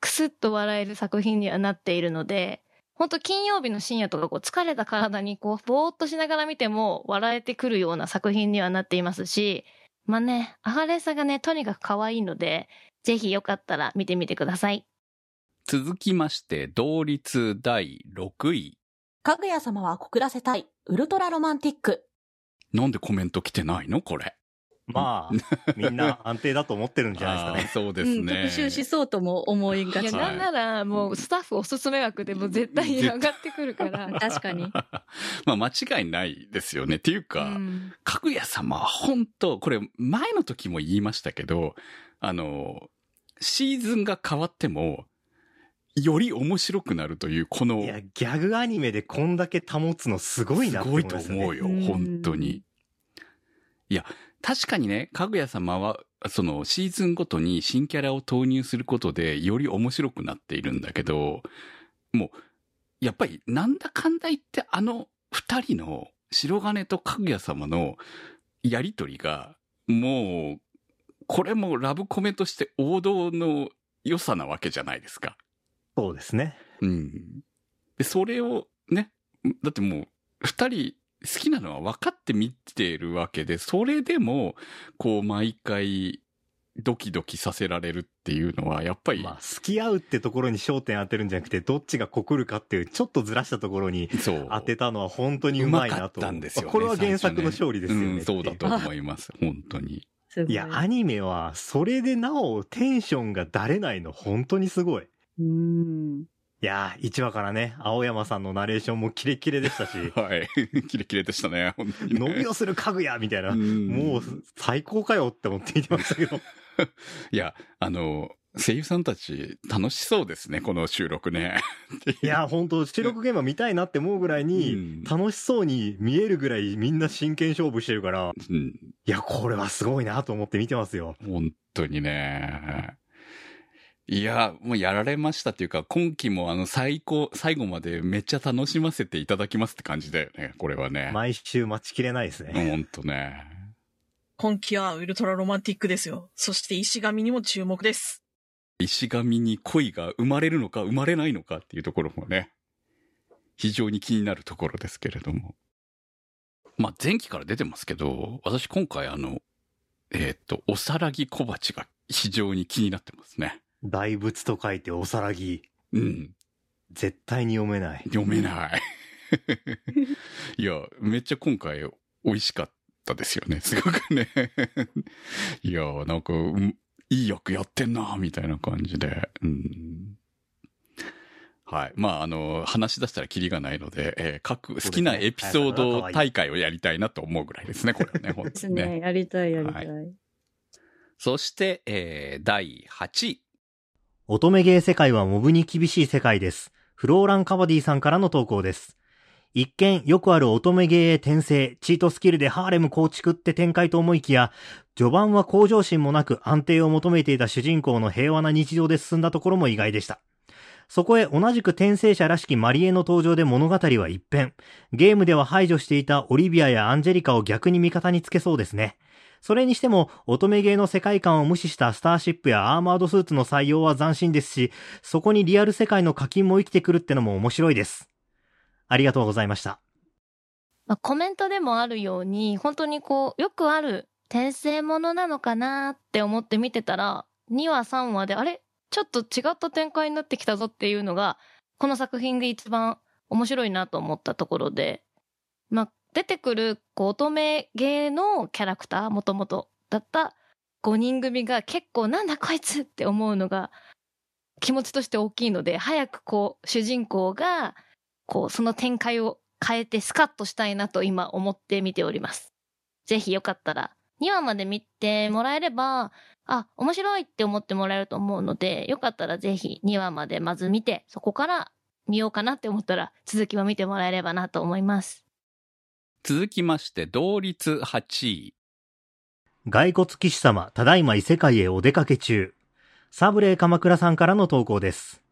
くすっと笑える作品にはなっているので、本当金曜日の深夜とかこう疲れた体にこうぼーっとしながら見ても笑えてくるような作品にはなっていますし、まあね、アハレンさんがね、とにかく可愛いので、ぜひよかったら見てみてください。続きまして、同率第6位。かぐや様は告らせたい、ウルトラロマンティック。なんでコメント来てないの？これ。まあ、みんな安定だと思ってるんじゃないですかね。そうでうん、すね。特集しそうとも思いがいや、ち。はいなんならもうスタッフおすすめ枠でも絶対に上がってくるから。[LAUGHS] 確かに。[LAUGHS] まあ間違いないですよね。っていううか、んかぐや様は本当これ前の時も言いましたけど、あの、シーズンが変わっても、より面白くなるという、この、いや、ギャグアニメでこんだけ保つのすごいなって思いますよね。すごいと思うよ、うん本当に。いや、確かにね、かぐや様は、そのシーズンごとに新キャラを投入することでより面白くなっているんだけど、もう、やっぱりなんだかんだ言ってあの二人の白金とかぐや様のやりとりが、もう、これもラブコメとして王道の良さなわけじゃないですか。そうですね。うん。で、それをね、だってもう、二人好きなのは分かって見てるわけで、それでも、こう、毎回、ドキドキさせられるっていうのは、やっぱり、まあ、付き合うってところに焦点当てるんじゃなくて、どっちが告るかっていう、ちょっとずらしたところにそう。当てたのは本当にうまいなと。たんですよねこれは原作の勝利ですよね。うん、そうだと思います。本当に。いや、アニメは、それでなおテンションがだれないの、本当にすごい。うん。いやー、1話からね、青山さんのナレーションもキレキレでしたし、[LAUGHS] はい。キレキレでしたね、本当に、ね。伸びをする家具やみたいな、うんもう最高かよって思って見てましたけど。[LAUGHS] いや、あの、声優さんたち楽しそうですね、この収録ね。いや、本当収録現場見たいなって思うぐらいに、うん楽しそうに見えるぐらいみんな真剣勝負してるから、うん。いや、これはすごいなと思って見てますよ。本当にね。いや、もうやられましたっていうか、今期もあの最高、最後までめっちゃ楽しませていただきますって感じだよね、これはね。毎週待ちきれないですね。本当ね。今期はウルトラロマンティックですよ。そして石神にも注目です。石神に恋が生まれるのか生まれないのかっていうところもね、非常に気になるところですけれども。まあ、前期から出てますけど、私今回あの、えーっと、おさらぎ小鉢が非常に気になってますね。大仏と書いておさらぎ。うん。絶対に読めない。読めない。[LAUGHS] いや、めっちゃ今回美味しかったですよね。すごくね。[LAUGHS] いや、なんか、うんいい役やってんな、みたいな感じで。うん。はい。まあ、あの、話し出したらキリがないので、えー各好きなエピソード大会をやりたいなと思うぐらいですね、これはね、[LAUGHS] 本です当にね。ね。やりたい、やりたい。はそして、えー第8位。乙女ゲー世界はモブに厳しい世界です。フローラン・カバディさんからの投稿です。一見よくある乙女ゲーへ転生、チートスキルでハーレム構築って展開と思いきや、序盤は向上心もなく安定を求めていた主人公の平和な日常で進んだところも意外でした。そこへ同じく転生者らしきマリエの登場で物語は一変。ゲームでは排除していたオリビアやアンジェリカを逆に味方につけそうですね。それにしても、乙女ゲーの世界観を無視したスターシップやアーマードスーツの採用は斬新ですし、そこにリアル世界の課金も生きてくるってのも面白いです。ありがとうございました。まあ、コメントでもあるように、本当にこう、よくある転生ものなのかなって思って見てたら、2話3話で、あれ？ちょっと違った展開になってきたぞっていうのが、この作品で一番面白いなと思ったところで、まあ、出てくる、乙女芸のキャラクター、もともとだった5人組が結構なんだこいつって思うのが気持ちとして大きいので、早くこう、主人公が、こう、その展開を変えてスカッとしたいなと今思って見ております。ぜひよかったら、2話まで見てもらえれば、あ、面白いって思ってもらえると思うので、よかったらぜひ2話までまず見て、そこから見ようかなって思ったら、続きも見てもらえればなと思います。続きまして、同率8位。骸骨騎士様、ただいま異世界へお出かけ中。サブレー鎌倉さんからの投稿です。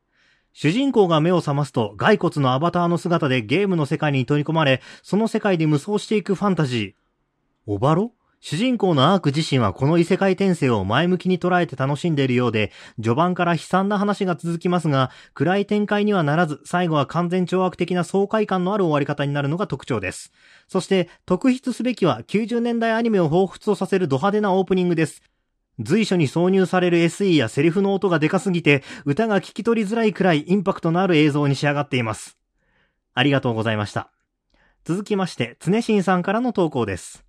主人公が目を覚ますと、骸骨のアバターの姿でゲームの世界に取り込まれ、その世界で無双していくファンタジー。オバロ主人公のアーク自身はこの異世界転生を前向きに捉えて楽しんでいるようで、序盤から悲惨な話が続きますが、暗い展開にはならず、最後は完全懲悪的な爽快感のある終わり方になるのが特徴です。そして、特筆すべきは90年代アニメを彷彿とさせるド派手なオープニングです。随所に挿入される SE やセリフの音がでかすぎて、歌が聞き取りづらいくらいインパクトのある映像に仕上がっています。ありがとうございました。続きまして、常新さんからの投稿です。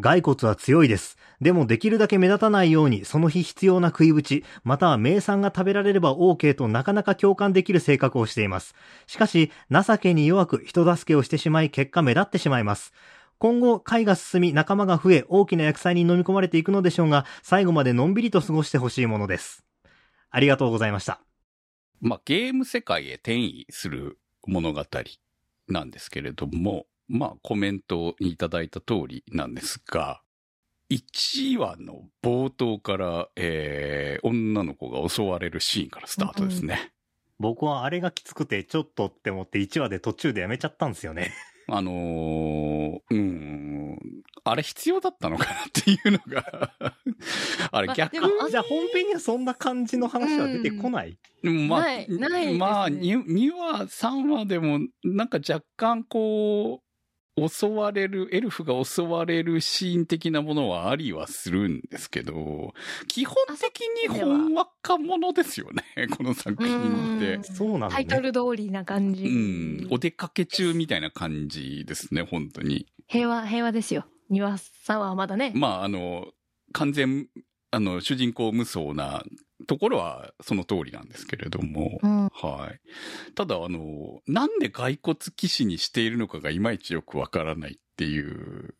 骸骨は強いです。でもできるだけ目立たないように、その日必要な食いぶち、または名産が食べられれば OK となかなか共感できる性格をしています。しかし、情けに弱く人助けをしてしまい、結果目立ってしまいます。今後、回が進み、仲間が増え、大きな役祭に飲み込まれていくのでしょうが、最後までのんびりと過ごしてほしいものです。ありがとうございました。まあ、ゲーム世界へ転移する物語なんですけれども、まあ、コメントにいただいた通りなんですが、1話の冒頭から、えー、女の子が襲われるシーンからスタートですね。僕はあれがきつくて、ちょっとって思って1話で途中でやめちゃったんですよね。[LAUGHS] あのー、うん、あれ必要だったのかなっていうのが、[LAUGHS] あれ逆まあじゃあ本編にはそんな感じの話は出てこない、まあ、ないないですねまあ、2, 2話、3話でも、なんか若干こう、襲われる、エルフが襲われるシーン的なものはありはするんですけど、基本的にほんわかものですよね、[LAUGHS] この作品ってうん。そうなんだね。タイトル通りな感じ。うん、お出かけ中みたいな感じですね、本当に。平和、平和ですよ。庭さんはまだね。まあ、あの、完全、あの、主人公無双なところはその通りなんですけれども、うん。はい。ただ、あの、なんで骸骨騎士にしているのかがいまいちよくわからないっていう。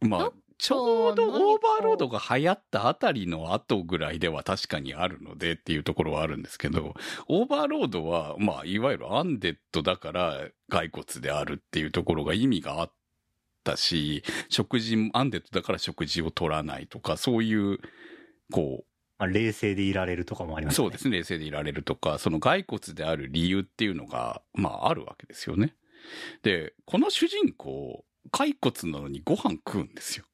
まあ、ちょうどオーバーロードが流行ったあたりの後ぐらいでは確かにあるのでっていうところはあるんですけど、オーバーロードは、まあ、いわゆるアンデッドだから骸骨であるっていうところが意味があったし、食事も、アンデッドだから食事を取らないとか、そういう、こう、まあ、冷静でいられるとかもありますね。そうですね。冷静でいられるとか、その骸骨である理由っていうのが、まああるわけですよね。で、この主人公、骸骨なのにご飯食うんですよ。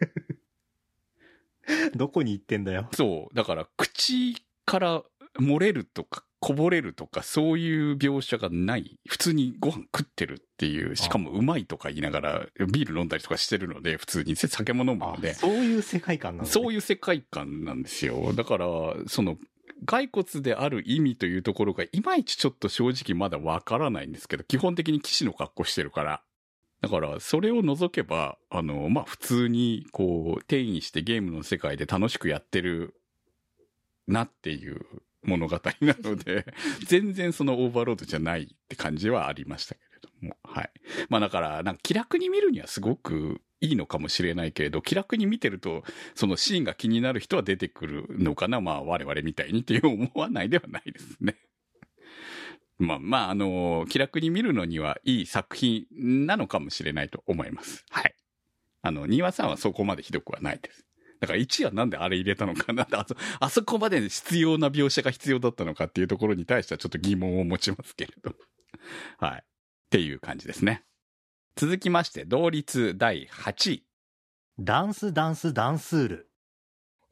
[LAUGHS] どこに行ってんだよ。そう。だから、口から漏れるとか、こぼれるとか、そういう描写がない。普通にご飯食ってるっていう、しかもうまいとか言いながら、ビール飲んだりとかしてるので、普通に酒も飲むので。そういう世界観なの、ね、そういう世界観なんですよ。だから、その、骸骨である意味というところが、いまいちちょっと正直まだわからないんですけど、基本的に騎士の格好してるから。だから、それを除けば、あの、まあ、普通に、こう、転移してゲームの世界で楽しくやってるなっていう物語なので、全然そのオーバーロードじゃないって感じはありましたけ。はい。まあだから、なんか気楽に見るにはすごくいいのかもしれないけれど、気楽に見てると、そのシーンが気になる人は出てくるのかなまあ我々みたいにっていう思わないではないですね。まあまあ、あの、気楽に見るのにはいい作品なのかもしれないと思います。はい。あの、庭さんはそこまでひどくはないです。だから1はなんであれ入れたのかなあそ、あそこまで必要な描写が必要だったのかっていうところに対してはちょっと疑問を持ちますけれど。はい。っていう感じですね。続きまして、同率第8位。ダンスダンスダンスール。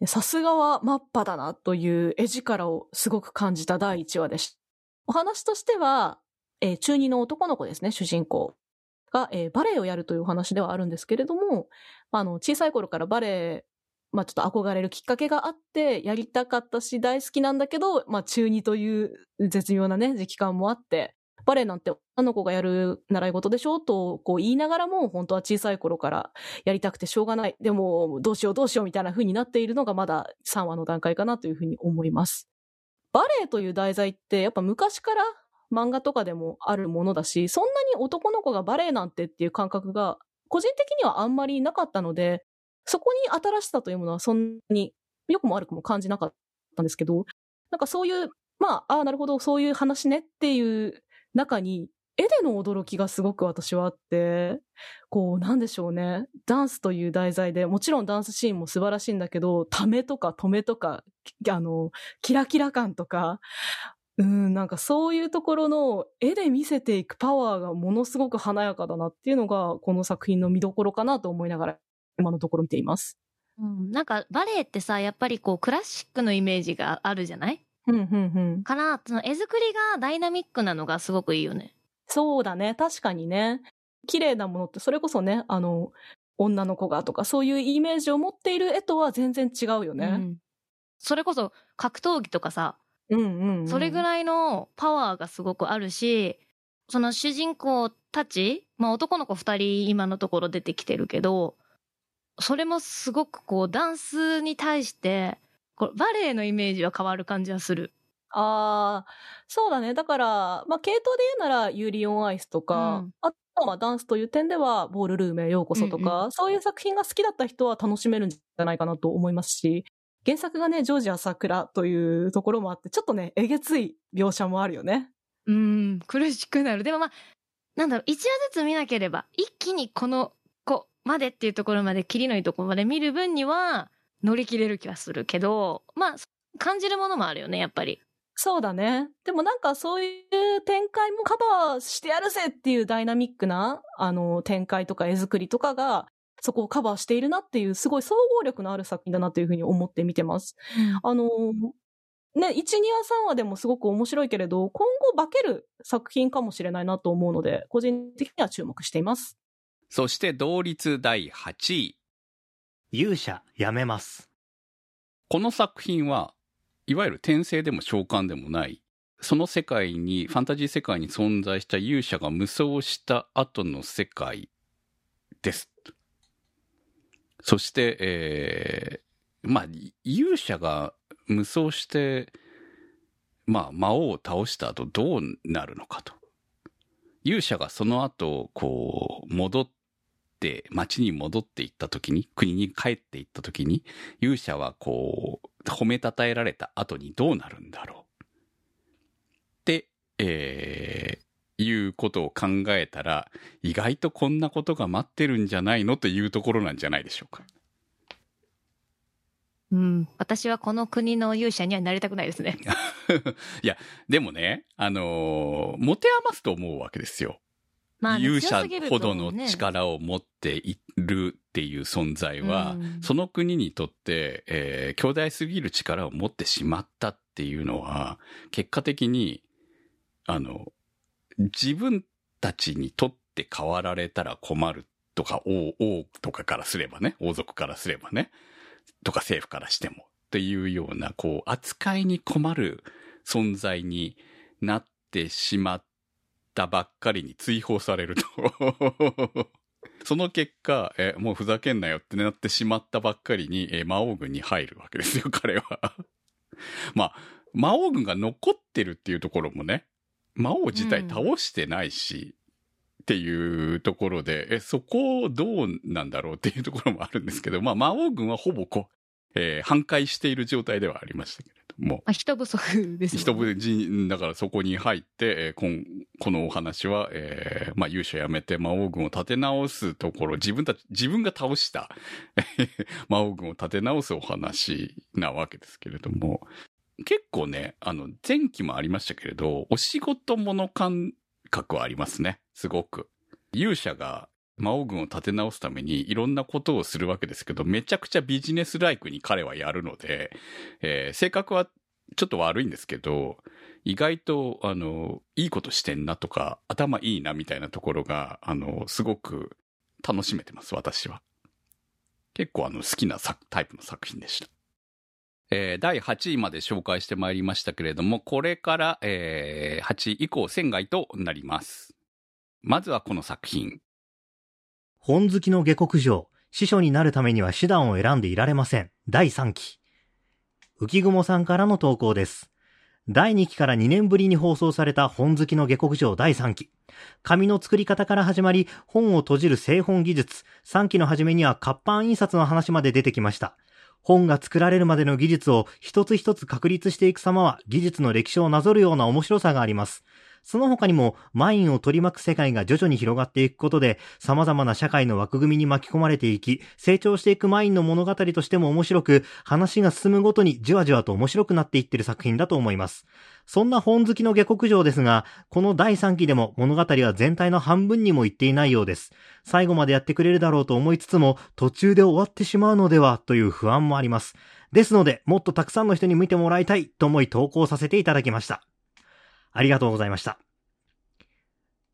さすがはマッパだなという絵力をすごく感じた第1話でした。お話としては、えー中二の男の子ですね、主人公が、えーバレエをやるというお話ではあるんですけれども、まああの、小さい頃からバレエ、まあちょっと憧れるきっかけがあって、やりたかったし大好きなんだけど、まあ中二という絶妙なね、時期感もあって、バレエなんて女の子がやる習い事でしょとこう言いながらも、本当は小さい頃からやりたくてしょうがない。でも、どうしようどうしようみたいな風になっているのがまだ3話の段階かなというふうに思います。バレエという題材ってやっぱ昔から漫画とかでもあるものだし、そんなに男の子がバレエなんてっていう感覚が個人的にはあんまりなかったので、そこに新しさというものはそんなに良くも悪くも感じなかったんですけど、なんかそういう、まあ、ああ、なるほど、そういう話ねっていう中に、絵での驚きがすごく私はあって、こう、なんでしょうね。ダンスという題材で、もちろんダンスシーンも素晴らしいんだけど、ためとか止めとか、あの、キラキラ感とか、うん、なんかそういうところの絵で見せていくパワーがものすごく華やかだなっていうのが、この作品の見どころかなと思いながら、今のところ見ています。うん、なんかバレエってさ、やっぱりこうクラシックのイメージがあるじゃない？うん、うん、うん。から、その絵作りがダイナミックなのがすごくいいよね。そうだね。確かにね。綺麗なものって、それこそね、あの、女の子がとか、そういうイメージを持っている絵とは全然違うよね。うんそれこそ格闘技とかさ、うん、うん、うん。それぐらいのパワーがすごくあるし、その主人公たち、まあ男の子二人今のところ出てきてるけど、それもすごくこうダンスに対して、こうバレエのイメージは変わる感じはする。ああ、そうだね。だから、まあ、系統で言うなら、ユーリオンアイスとか、うんあとはまあダンスという点では、ボールルームへようこそとか、うんそういう作品が好きだった人は楽しめるんじゃないかなと思いますし、原作がね、ジョージア桜というところもあって、ちょっとね、えげつい描写もあるよね。うん、苦しくなる。でもまあ、なんだろう、一話ずつ見なければ、一気にこの子までっていうところまで、切りのいいところまで見る分には、乗り切れる気はするけど、まあ、感じるものもあるよね、やっぱり。そうだね。でもなんかそういう展開もカバーしてやるぜっていうダイナミックな、あの、展開とか絵作りとかが、そこをカバーしているなっていう、すごい総合力のある作品だなというふうに思って見てます。あの、ね、1、2話、3話でもすごく面白いけれど、今後化ける作品かもしれないなと思うので、個人的には注目しています。そして同率第8位。勇者やめます。この作品は、いわゆる転生でも召喚でもない、その世界に、ファンタジー世界に存在した勇者が無双した後の世界です。そして、えー、まあ、勇者が無双して、まあ、魔王を倒した後どうなるのかと。勇者がその後、こう、戻って、町に戻っていった時に、国に帰っていった時に、勇者はこう、褒めたたえられた後にどうなるんだろう。って、えー、いうことを考えたら、意外とこんなことが待ってるんじゃないのというところなんじゃないでしょうか。うん。私はこの国の勇者にはなりたくないですね。[LAUGHS] いや、でもね、あのー持て余すと思うわけですよ。勇者ほどのね力を持っているっていう存在は、うん。その国にとって、えー強大すぎる力を持ってしまったっていうのは、結果的に、あの、自分たちにとって変わられたら困るとか、王、王とかからすればね、王族からすればね、とか政府からしても、っていうような、こう、扱いに困る存在になってしまったばっかりに追放されると。[LAUGHS] その結果、え、もうふざけんなよってなってしまったばっかりに、え魔王軍に入るわけですよ、彼は。[LAUGHS] まあ、魔王軍が残ってるっていうところもね、魔王自体倒してないし、っていうところで、え、そこどうなんだろうっていうところもあるんですけど、まあ、魔王軍はほぼこう、えー反壊している状態ではありましたけども、まあ、人不足ですね。部人、だからそこに入って、えーこんこのお話は、えーまあ勇者やめて魔王軍を立て直すところ、自分たち、自分が倒した [LAUGHS] 魔王軍を立て直すお話なわけですけれども、結構ね、あの、前期もありましたけれど、お仕事もの感覚はありますね。すごく。勇者が魔王軍を立て直すためにいろんなことをするわけですけど、めちゃくちゃビジネスライクに彼はやるので、えー性格はちょっと悪いんですけど、意外と、あの、いいことしてんなとか、頭いいなみたいなところが、あの、すごく楽しめてます、私は。結構あの、好きなタイプの作品でした。えー第8位まで紹介してまいりましたけれども、これから、えー8位以降、仙外となります。まずはこの作品。本好きの下克上、師匠になるためには手段を選んでいられません。第3期。浮雲さんからの投稿です。第2期から2年ぶりに放送された本好きの下克上第3期。紙の作り方から始まり、本を閉じる製本技術。3期の初めには活版印刷の話まで出てきました。本が作られるまでの技術を一つ一つ確立していく様は技術の歴史をなぞるような面白さがあります。その他にも、マインを取り巻く世界が徐々に広がっていくことで、様々な社会の枠組みに巻き込まれていき、成長していくマインの物語としても面白く、話が進むごとにじわじわと面白くなっていってる作品だと思います。そんな本好きの下克上ですが、この第3期でも物語は全体の半分にもいっていないようです。最後までやってくれるだろうと思いつつも、途中で終わってしまうのではという不安もあります。ですので、もっとたくさんの人に見てもらいたいと思い投稿させていただきました。ありがとうございました。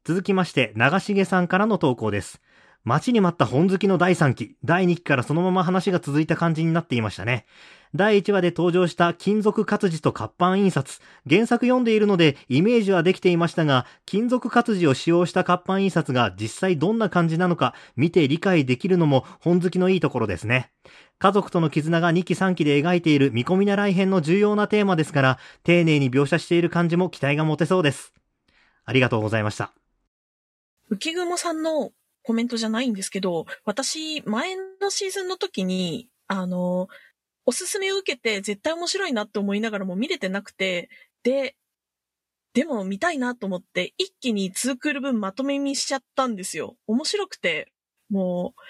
続きまして、長重さんからの投稿です。待ちに待った本好きの第3期、第2期からそのまま話が続いた感じになっていましたね。第1話で登場した金属活字と活版印刷。原作読んでいるのでイメージはできていましたが、金属活字を使用した活版印刷が実際どんな感じなのか見て理解できるのも本好きのいいところですね。家族との絆が2期3期で描いている見込み習い編の重要なテーマですから、丁寧に描写している感じも期待が持てそうです。ありがとうございました。浮雲さんのコメントじゃないんですけど、私、前のシーズンの時に、あの、おすすめを受けて絶対面白いなって思いながらも見れてなくて、で、でも見たいなと思って一気に2クール分まとめ見しちゃったんですよ。面白くて、もう、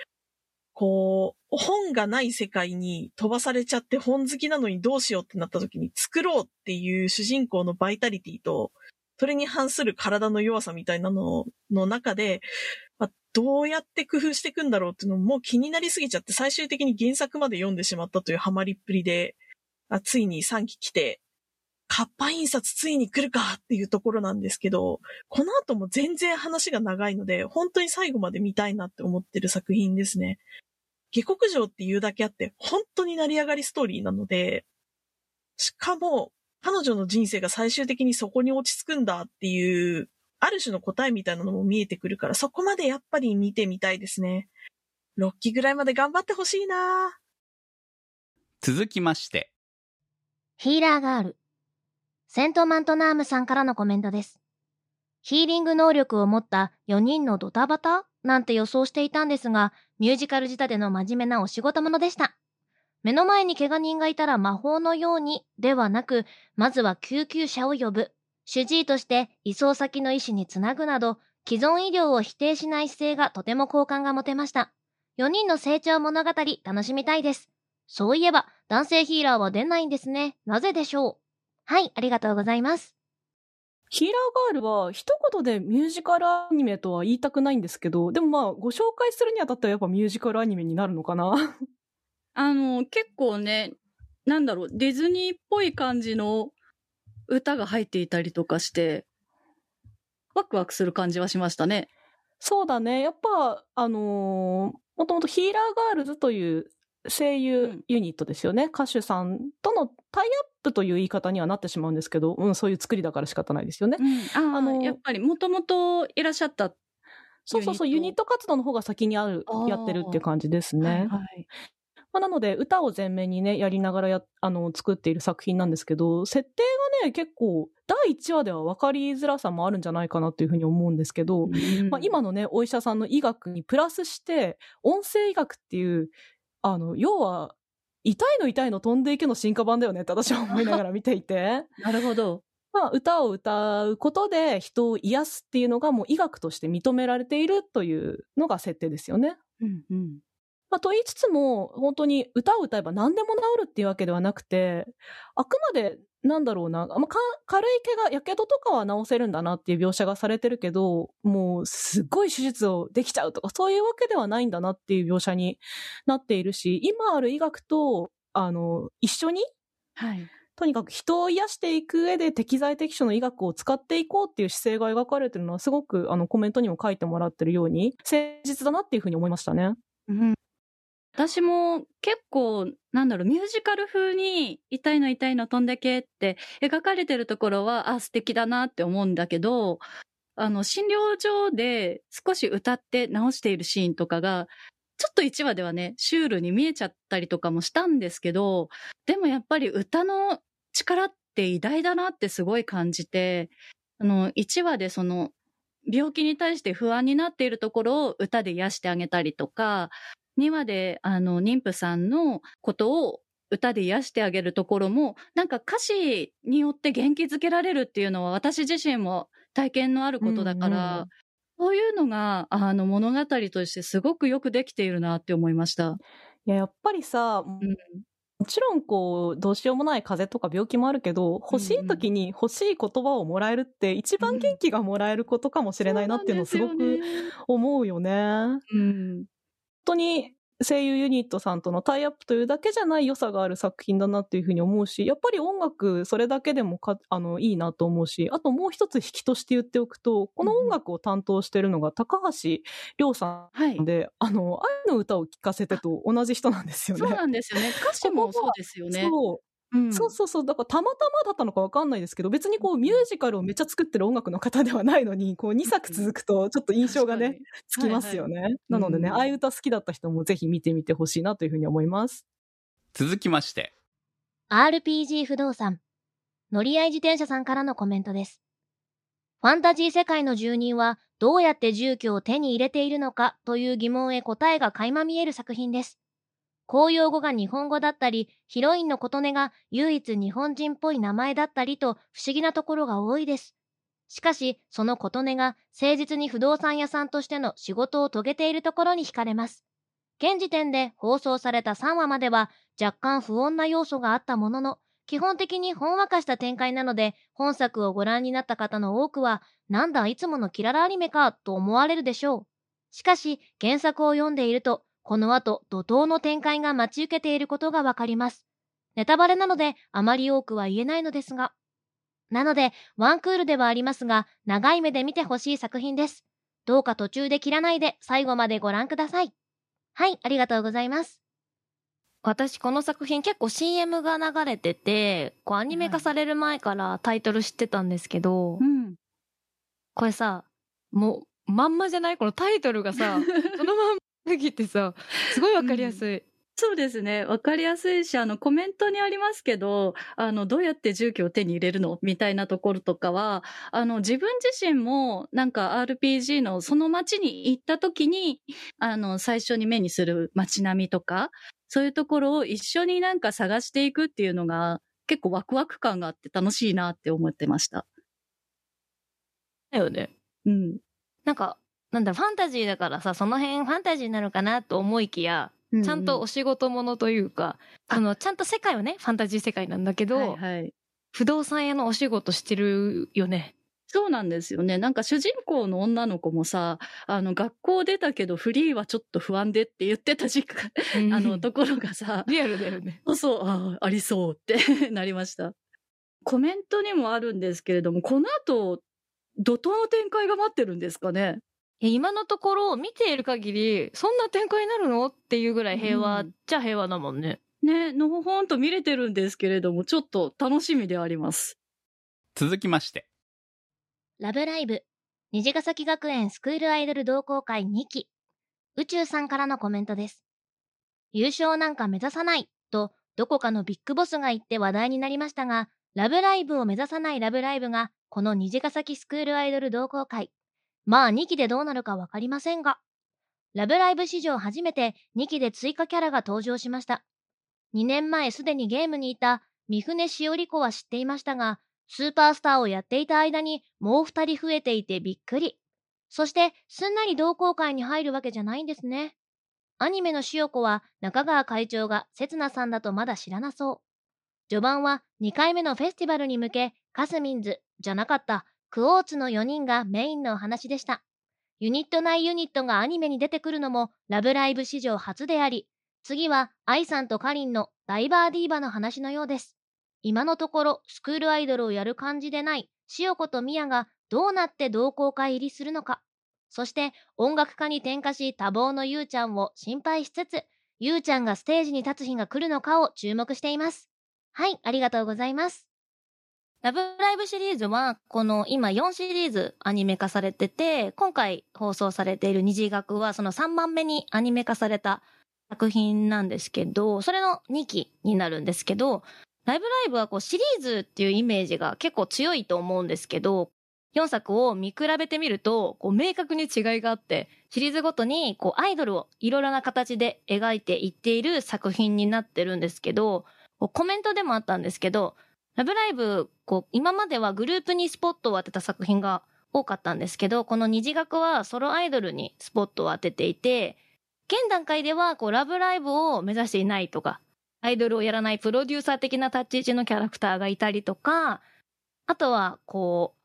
こう、本がない世界に飛ばされちゃって本好きなのにどうしようってなった時に作ろうっていう主人公のバイタリティと、それに反する体の弱さみたいなのの中で、まあ、どうやって工夫していくんだろうっていうのももう気になりすぎちゃって最終的に原作まで読んでしまったというハマりっぷりで、あついに3期来て、活版印刷ついに来るかっていうところなんですけど、この後も全然話が長いので、本当に最後まで見たいなって思ってる作品ですね。下克上っていうだけあって、本当に成り上がりストーリーなので、しかも、彼女の人生が最終的にそこに落ち着くんだっていう、ある種の答えみたいなのも見えてくるから、そこまでやっぱり見てみたいですね。6期ぐらいまで頑張ってほしいな続きまして、ヒーラーガール。セントマントナームさんからのコメントです。ヒーリング能力を持った4人のドタバタ？なんて予想していたんですが、ミュージカル仕立ての真面目なお仕事者でした。目の前に怪我人がいたら魔法のようにではなく、まずは救急車を呼ぶ。主治医として移送先の医師につなぐなど、既存医療を否定しない姿勢がとても好感が持てました。4人の成長物語楽しみたいです。そういえば、男性ヒーラーは出ないんですね。なぜでしょう？はい、ありがとうございます。ヒーラーガールは一言でミュージカルアニメとは言いたくないんですけど、でもまあ、ご紹介するにあたってはやっぱミュージカルアニメになるのかな？あの、結構ね、なんだろう、ディズニーっぽい感じの歌が入っていたりとかして、ワクワクする感じはしましたね。そうだね。やっぱ、あのーもともとヒーラーガールズという声優ユニットですよね。歌手さんとのタイアップという言い方にはなってしまうんですけど、うん、そういう作りだから仕方ないですよね。ああのの、やっぱりもともといらっしゃった。そうそうそう、ユニット活動の方が先にあるやってるっていう感じですね。はい。まあ、なので、歌を前面にね、やりながらや、あの、作っている作品なんですけど、設定がね、結構、第1話では分かりづらさもあるんじゃないかなというふうに思うんですけど、まあ、今のね、お医者さんの医学にプラスして、音声医学っていう、あの、要は、痛いの痛いの飛んでいけの進化版だよねって私は思いながら見ていて。[LAUGHS] なるほど。まあ、歌を歌うことで人を癒すっていうのがもう医学として認められているというのが設定ですよね。うんうん。まあ、と言いつつも、本当に歌を歌えば何でも治るっていうわけではなくて、あくまで、なんだろうな、まあ、か軽い怪我、やけどとかは治せるんだなっていう描写がされてるけど、もうすっごい手術をできちゃうとか、そういうわけではないんだなっていう描写になっているし、今ある医学と、あの、一緒にはい。とにかく人を癒していく上で適材適所の医学を使っていこうっていう姿勢が描かれてるのはすごくあのコメントにも書いてもらってるように誠実だなっていうふうに思いましたね。うん。私も結構、なんだろう、ミュージカル風に、痛いの痛いの飛んでけって描かれてるところは、あ、素敵だなって思うんだけど、あの、診療所で少し歌って直しているシーンとかが、ちょっと1話ではね、シュールに見えちゃったりとかもしたんですけど、でもやっぱり歌の力って偉大だなってすごい感じて、あの、1話でその、病気に対して不安になっているところを歌で癒してあげたりとか、2話で、あの、妊婦さんのことを歌で癒してあげるところも、なんか歌詞によって元気づけられるっていうのは私自身も体験のあることだから、うんうんそういうのが、あの、物語としてすごくよくできているなって思いました。いや、やっぱりさ、うん。もちろんこう、どうしようもない風邪とか病気もあるけど、欲しい時に欲しい言葉をもらえるって一番元気がもらえることかもしれないなっていうのをすごくそうよね思うよね。本うん。当に声優ユニットさんとのタイアップというだけじゃない良さがある作品だなっていうふうに思うし、やっぱり音楽それだけでもかあのいいなと思うし、あともう一つ引きとして言っておくと、この音楽を担当してるのが高橋亮さはいん。で、あの、愛の歌を聴かせてと同じ人なんですよね。そうなんですよね。歌詞もそうですよね。そ [LAUGHS] ううんそうそうそう。だからたまたまだったのかわかんないですけど、別にこうミュージカルをめっちゃ作ってる音楽の方ではないのに、こう2作続くとちょっと印象がね、つきますよね。なのでね、うんああいう歌好きだった人もぜひ見てみてほしいなというふうに思います。続きまして、RPG 不動産。乗り合い自転車さんからのコメントです。ファンタジー世界の住人はどうやって住居を手に入れているのかという疑問へ答えが垣間見える作品です。公用語が日本語だったり、ヒロインの琴音が唯一日本人っぽい名前だったりと不思議なところが多いです。しかし、その琴音が誠実に不動産屋さんとしての仕事を遂げているところに惹かれます。現時点で放送された3話までは若干不穏な要素があったものの、基本的にほんわかした展開なので、本作をご覧になった方の多くは、なんだいつものキララアニメかと思われるでしょう。しかし、原作を読んでいると、この後、怒涛の展開が待ち受けていることがわかります。ネタバレなので、あまり多くは言えないのですが。なので、ワンクールではありますが、長い目で見てほしい作品です。どうか途中で切らないで、最後までご覧ください。はい、ありがとうございます。私この作品結構 CM が流れてて、こうアニメ化される前からタイトル知ってたんですけど、うん。これさ、もうまんまじゃない？このタイトルがさ、[LAUGHS] そのまんますぎてさ、すごいわかりやすい。そうですね。わかりやすいし、あの、コメントにありますけど、あの、どうやって住居を手に入れるの？みたいなところとかは、あの、自分自身も、なんか RPG のその街に行った時に、あの、最初に目にする街並みとか、そういうところを一緒になんか探していくっていうのが、結構ワクワク感があって楽しいなって思ってました。だよね。うん。なんか、なんだファンタジーだからさ、その辺ファンタジーなのかなと思いきや、ちゃんとお仕事ものというか、あの、ちゃんと世界はね、ファンタジー世界なんだけど、はいはい。不動産屋のお仕事してるよね。そうなんですよね。なんか主人公の女の子もさ、あの、学校出たけどフリーはちょっと不安でって言ってた時間、あの、ところがさ、リアルだよね。そうそう、ああ、ありそうってなりました。コメントにもあるんですけれども、この後、怒涛の展開が待ってるんですかねいや今のところ見ている限り、そんな展開になるの？っていうぐらい平和うんじゃ平和だもんね。ね、のほほんと見れてるんですけれども、ちょっと楽しみであります。続きまして、ラブライブ、虹ヶ崎学園スクールアイドル同好会2期、宇宙さんからのコメントです。優勝なんか目指さないと、どこかのビッグボスが言って話題になりましたが、ラブライブを目指さないラブライブが、この虹ヶ崎スクールアイドル同好会。まあ2期でどうなるかわかりませんが、ラブライブ史上初めて2期で追加キャラが登場しました。2年前すでにゲームにいた三船しおり子は知っていましたが、スーパースターをやっていた間にもう二人増えていてびっくり。そして、すんなり同好会に入るわけじゃないんですね。アニメの塩子は中川会長が刹那さんだとまだ知らなそう。序盤は2回目のフェスティバルに向け、カスミンズ、じゃなかった、クオーツの4人がメインのお話でした。ユニット内ユニットがアニメに出てくるのもラブライブ史上初であり、次は愛さんとカリンのダイバーディーバの話のようです。今のところスクールアイドルをやる感じでない塩子とミヤがどうなって同好会入りするのか。そして音楽家に転化し多忙のゆうちゃんを心配しつつ、ゆうちゃんがステージに立つ日が来るのかを注目しています。はい、ありがとうございます。ラブライブシリーズは、この今4シリーズアニメ化されてて、今回放送されている虹学はその3番目にアニメ化された作品なんですけど、それの2期になるんですけど、ライブライブはこうシリーズっていうイメージが結構強いと思うんですけど、4作を見比べてみると、こう明確に違いがあって、シリーズごとにこうアイドルをいろいろな形で描いていっている作品になってるんですけど、コメントでもあったんですけど、ラブライブ、こう、今まではグループにスポットを当てた作品が多かったんですけど、この虹学はソロアイドルにスポットを当てていて、現段階では、こう、ラブライブを目指していないとか、アイドルをやらないプロデューサー的な立ち位置のキャラクターがいたりとか、あとは、こう、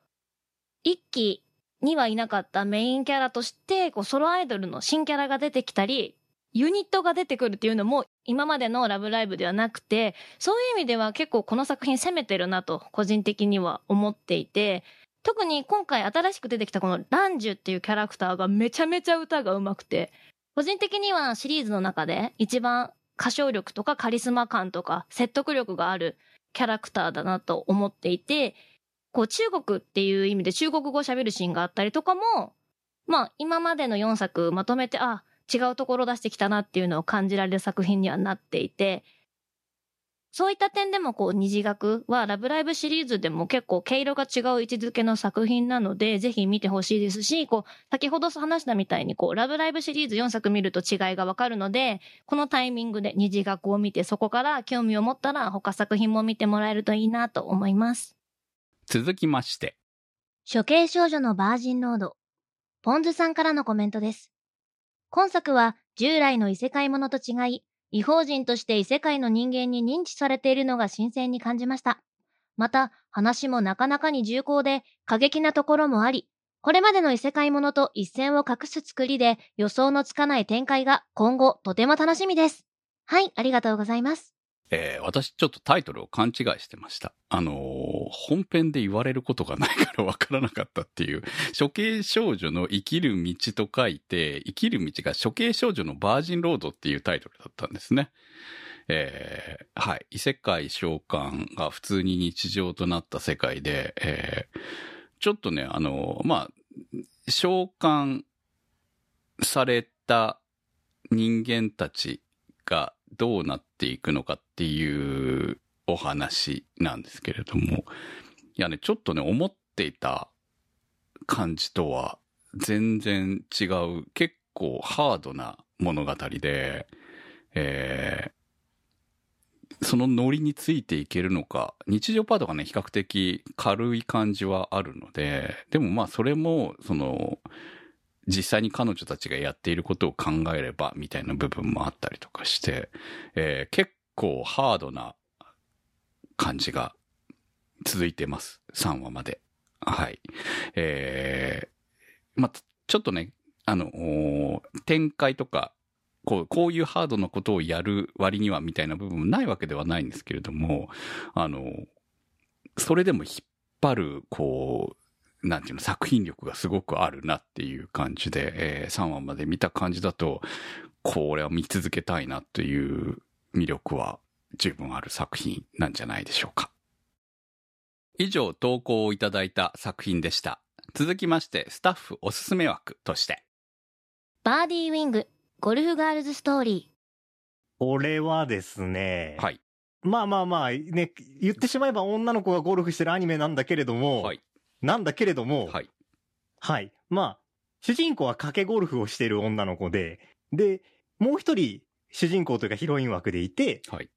一期にはいなかったメインキャラとして、こう、ソロアイドルの新キャラが出てきたり、ユニットが出てくるっていうのも今までのラブライブではなくて、そういう意味では結構この作品攻めてるなと個人的には思っていて、特に今回新しく出てきたこのランジュっていうキャラクターがめちゃめちゃ歌が上手くて、個人的にはシリーズの中で一番歌唱力とかカリスマ感とか説得力があるキャラクターだなと思っていて、こう中国っていう意味で中国語喋るシーンがあったりとかも、まあ今までの4作まとめて、あ、違うところ出してきたなっていうのを感じられる作品にはなっていて、そういった点でもこう虹学はラブライブシリーズでも結構毛色が違う位置づけの作品なので、ぜひ見てほしいですし、こう、先ほど話したみたいにこう、ラブライブシリーズ4作見ると違いがわかるので、このタイミングで虹学を見てそこから興味を持ったら他作品も見てもらえるといいなと思います。続きまして、処刑少女のバージンロード。ポンズさんからのコメントです。今作は従来の異世界ものと違い、異邦人として異世界の人間に認知されているのが新鮮に感じました。また、話もなかなかに重厚で過激なところもあり、これまでの異世界ものと一線を画す作りで予想のつかない展開が今後とても楽しみです。はい、ありがとうございます。えー私ちょっとタイトルを勘違いしてました。あのー本編で言われることがないからわからなかったっていう、処刑少女の生きる道と書いて、生きる道が処刑少女のバージンロードっていうタイトルだったんですね。えーはい。異世界召喚が普通に日常となった世界で、えーちょっとね、あのーまあ、召喚された人間たちがどうなっていくのかっていうお話なんですけれども、いやね、ちょっとね、思っていた感じとは全然違う、結構ハードな物語で、えーそのノリについていけるのか、日常パートがね、比較的軽い感じはあるので、でもまあそれも、その、実際に彼女たちがやっていることを考えれば、みたいな部分もあったりとかして、えー結構ハードな感じが続いてます。3話まで。はい。えー、まあ、ちょっとね、あの、展開とか、こう、こういうハードなことをやる割にはみたいな部分もないわけではないんですけれども、あの、それでも引っ張る、こう、なんていうの、作品力がすごくあるなっていう感じで、えー3話まで見た感じだと、これは見続けたいなという魅力は十分ある作品なんじゃないでしょうか。以上、投稿をいただいた作品でした。続きまして、スタッフおすすめ枠として。バーディーウィング、ゴルフガールズストーリこれはですね、はい。まあまあまあ、ね、言ってしまえば女の子がゴルフしてるアニメなんだけれども、はい。なんだけれども、はい。はい。まあ、主人公は賭けゴルフをしている女の子で、で、もう一人、主人公というかヒロイン枠でいて、はい。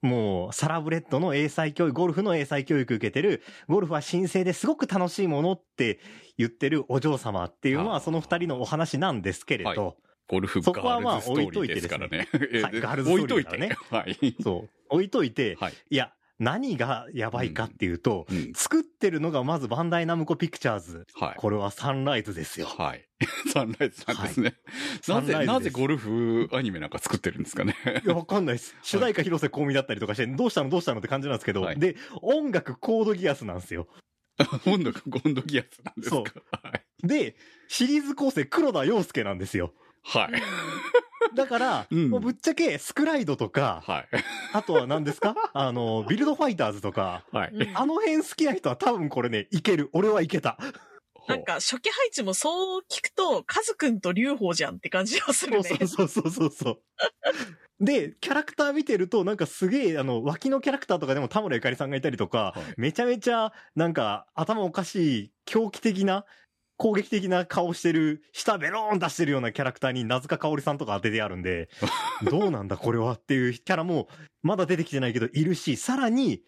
もう、サラブレッドの英才教育、ゴルフの英才教育受けてる、ゴルフは神聖ですごく楽しいものって言ってるお嬢様っていうのは、その二人のお話なんですけれど、はいゴルフガそこはまあールズストーリーですからね。[LAUGHS] はいガールズストーリーだからね置いといて。はい。そう、置いといて、はい。いや、何がやばいかっていうと、うん。作ってるのがまずバンダイナムコピクチャーズ。はい。これはサンライズですよ。はい。[LAUGHS] サンライズなんですね。なぜ、サンライズですなぜゴルフアニメなんか作ってるんですかね。いや、わかんないです。[LAUGHS] 主題歌広瀬香美だったりとかして、どうしたのどうしたのって感じなんですけど、はいで、音楽コードギアスなんですよ。今度ゴンドギアスなんですか？そうはい。で、シリーズ構成黒田洋介なんですよ。はい。だから、うんもうぶっちゃけスクライドとか、はい。あとは何ですか？[LAUGHS] あの、ビルドファイターズとか、はい。うんあの辺好きな人は多分これね、いける。俺はいけた。なんか、初期配置もそう聞くと、カズくんと劉邦じゃんって感じはすそうるね。そうそうそうそう。で、キャラクター見てると、なんかすげえ、あの、脇のキャラクターとかでも田村ゆかりさんがいたりとか、はいめちゃめちゃ、なんか、頭おかしい、狂気的な、攻撃的な顔してる、舌ベローン出してるようなキャラクターに、名塚香織さんとか当ててあるんで、[LAUGHS] どうなんだこれはっていうキャラも、まだ出てきてないけど、いるし、さらに、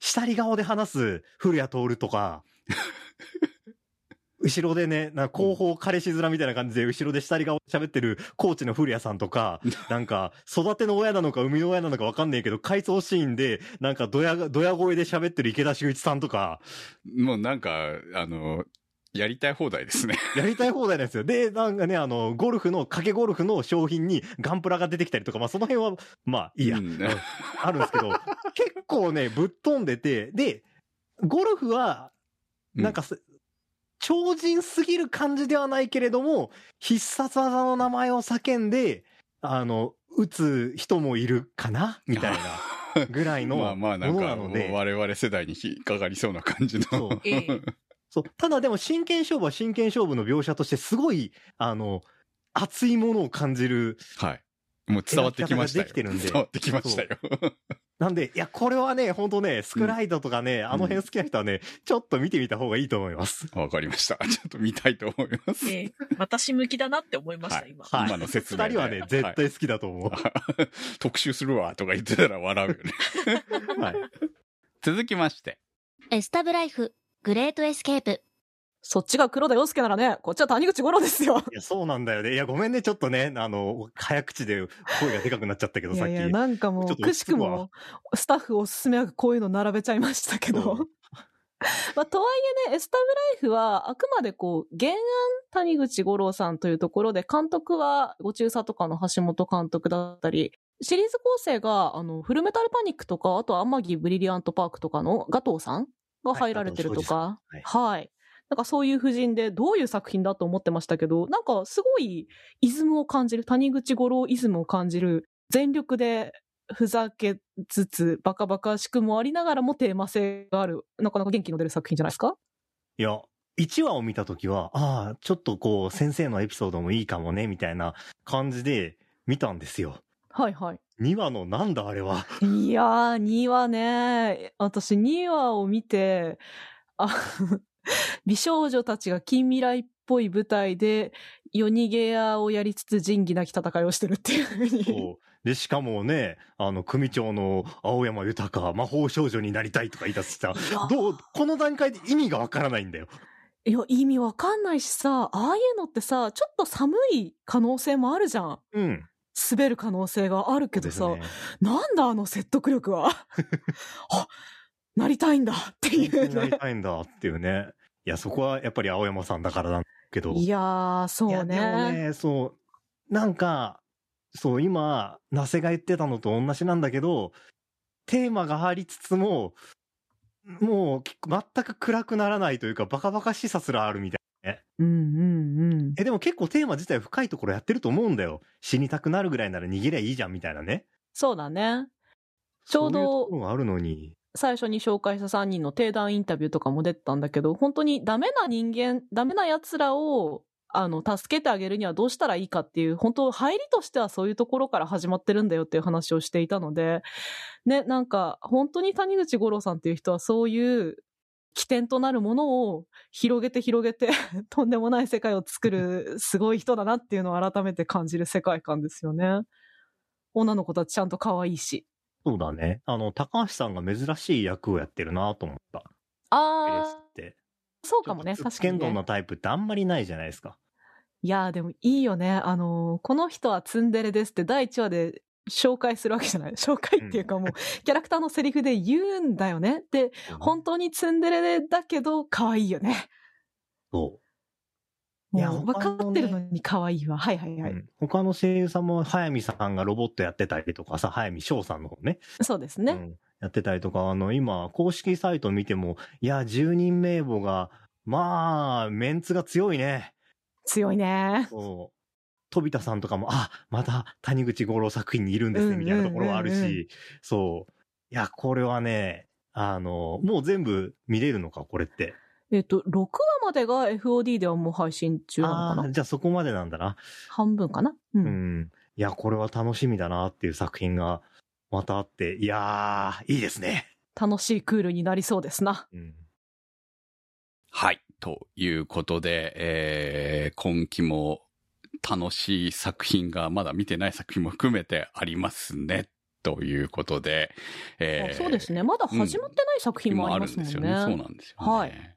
下り顔で話す古谷徹とか、[LAUGHS] 後ろでね、な後方彼氏面みたいな感じで、後ろで下り顔で喋ってるコーチの古谷さんとか、[LAUGHS] なんか、育ての親なのか生みの親なのかわかんないけど、回想シーンで、なんかドヤ、ドヤ声で喋ってる池田修一さんとか、もうなんか、あの、やりたい放題ですね。[LAUGHS] やりたい放題なんですよ。で、なんかね、あの、ゴルフの、掛けゴルフの商品にガンプラが出てきたりとか、まあその辺は、まあいいや、うんあるんですけど、[LAUGHS] 結構ね、ぶっ飛んでて、で、ゴルフは、なんかす、超人すぎる感じではないけれども、必殺技の名前を叫んで、あの、打つ人もいるかなみたいな [LAUGHS] ぐらいのまあまあなんものか、なので。我々世代に引っかかりそうな感じのそう。ええそう。ただでも真剣勝負は真剣勝負の描写としてすごい、あの、熱いものを感じる。はい。もう伝わってきましたよ。描き方ができてるんで伝わってきましたよ。なんで、いや、これはね、本当ね、スクライドとかね、あの辺好きな人はね、ちょっと見てみた方がいいと思います。わかりました。[LAUGHS] ちょっと見たいと思います。ええ私向きだなって思いました、はい今。はい今の説明で二人はね、絶対好きだと思う。[LAUGHS] 特集するわとか言ってたら笑うよね。[LAUGHS] はい。続きまして。エスタブライフ、グレートエスケープ。そっちが黒田洋介ならね、こっちは谷口五郎ですよ。いや、そうなんだよね。いや、ごめんね、ちょっとね、あの、早口で声がでかくなっちゃったけど、さっき。いやいや、なんかもう、くしくも、スタッフおすすめはこういうの並べちゃいましたけど。[LAUGHS] まあ、とはいえね、エスタブライフは、あくまでこう、原案谷口五郎さんというところで、監督は、ごちうさとかの橋本監督だったり、シリーズ構成が、あの、フルメタルパニックとか、あと、アンマギブリリアントパークとかの賀東さんが入られてるとか、はいはい。なんかそういう布陣でどういう作品だと思ってましたけど、なんかすごいイズムを感じる、谷口五郎イズムを感じる、全力でふざけつつ、バカバカしくもありながらもテーマ性がある、なかなか元気の出る作品じゃないですか？いや、1話を見たときは、ああ、ちょっとこう、先生のエピソードもいいかもね、みたいな感じで見たんですよ。はいはい。2話のなんだあれは。いやー、2話ね、私2話を見て、あ、[LAUGHS] 美少女たちが近未来っぽい舞台で、夜逃げ屋をやりつつ仁義なき戦いをしてるっていうふうに。で、しかもね、あの、組長の青山豊、魔法少女になりたいとか言い出した。どう、この段階で意味がわからないんだよ。いや、意味わかんないしさ、ああいうのってさ、ちょっと寒い可能性もあるじゃん。うん。滑る可能性があるけどさ、ねなんだあの説得力は？[LAUGHS] あ、なりたいんだっていうね。りたいんだっていうね。いや、そこはやっぱり青山さんだからなんだけど。いやー、そいうやでもね。ね、そう、なんか、そう、今、ナセが言ってたのと同じなんだけど、テーマがありつつも、もう、全く暗くならないというか、バカバカしさすらあるみたいうんうんうん。え、でも結構テーマ自体深いところやってると思うんだよ。死にたくなるぐらいなら逃げりゃいいじゃんみたいなね。そうだね。ちょうどそういうあるのに。最初に紹介した3人の定談インタビューとかも出てたんだけど、本当にダメな人間、ダメな奴らを、あの、助けてあげるにはどうしたらいいかっていう、本当入りとしてはそういうところから始まってるんだよっていう話をしていたので、ね、なんか、本当に谷口五郎さんっていう人はそういう起点となるものを広げて広げて、[LAUGHS] とんでもない世界を作るすごい人だなっていうのを改めて感じる世界観ですよね。女の子たちちゃんと可愛いし。そうだね。あの、高橋さんが珍しい役をやってるなと思った。あって。ー、そうかもね、確かに、ね。剣道なタイプってあんまりないじゃないですか。いやーでもいいよね。あのーこの人はツンデレですって第1話で紹介するわけじゃない。紹介っていうかもう、[LAUGHS] キャラクターのセリフで言うんだよね。で、本当にツンデレだけど可愛いよね。そう。もいうや分かってるのに可愛いわ。はいはいはい。うん他の声優さんも、早見さんがロボットやってたりとかさ、早見翔さんの方ね。そうですね。うんやってたりとか、あの、今、公式サイト見ても、いや、10人名簿が、まあ、メンツが強いね。強いね。そう。飛田さんとかも、あ、また谷口五郎作品にいるんですね、みたいなところはあるし、そう。いや、これはね、あの、もう全部見れるのか、これって。えっと、6話までが FOD ではもう配信中なのかな？ああー、じゃあそこまでなんだな。半分かな？う。うんん。いや、これは楽しみだなっていう作品がまたあって、いやー、いいですね。楽しいクールになりそうですな。うん。はい。ということで、えー、今期も楽しい作品がまだ見てない作品も含めてありますね。ということで、えあそうですね。まだ始まってない作品もありますもんね。そうなんですよね。はい。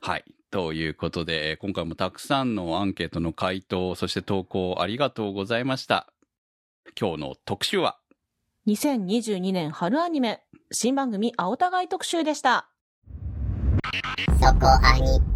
はい。ということで、えー今回もたくさんのアンケートの回答、そして投稿ありがとうございました。今日の特集は、2022年春アニメ、新番組青互い特集でした。そこアニ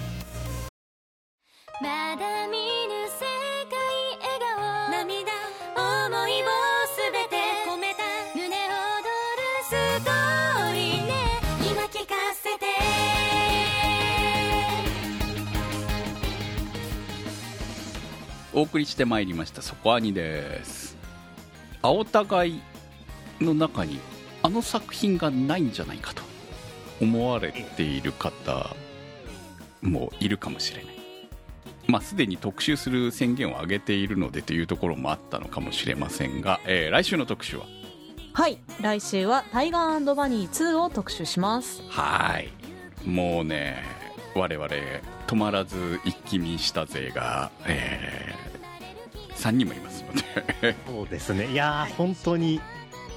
お送りしてまいりました、そこアニです。青互いの中に、あの作品がないんじゃないかと思われている方もいるかもしれない。まあ、すでに特集する宣言を上げているのでというところもあったのかもしれませんが、えー来週の特集は？はい。来週はタイガーバニー2を特集します。はいもうね我々止まらず一気見した勢が、え3人もいますのでそうですね。いや、本当に、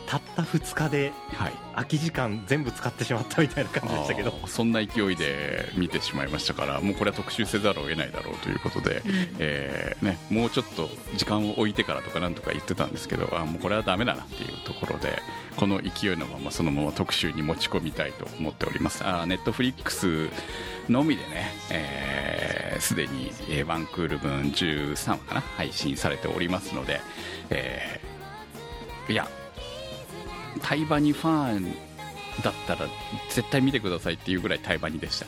たった2日ではい。空き時間全部使ってしまったみたいな感じでしたけど。あーそんな勢いで見てしまいましたからもうこれは特集せざるを得ないだろうということで、えーね、もうちょっと時間を置いてからとかなんとか言ってたんですけどあーもうこれはダメだなっていうところでこの勢いのままそのまま特集に持ち込みたいと思っております。ネットフリックスのみでねえーすで、に、えーワンクール分13話かな配信されておりますので、えーいやタイバニファンだったら絶対見てくださいっていうぐらいタイバニでした。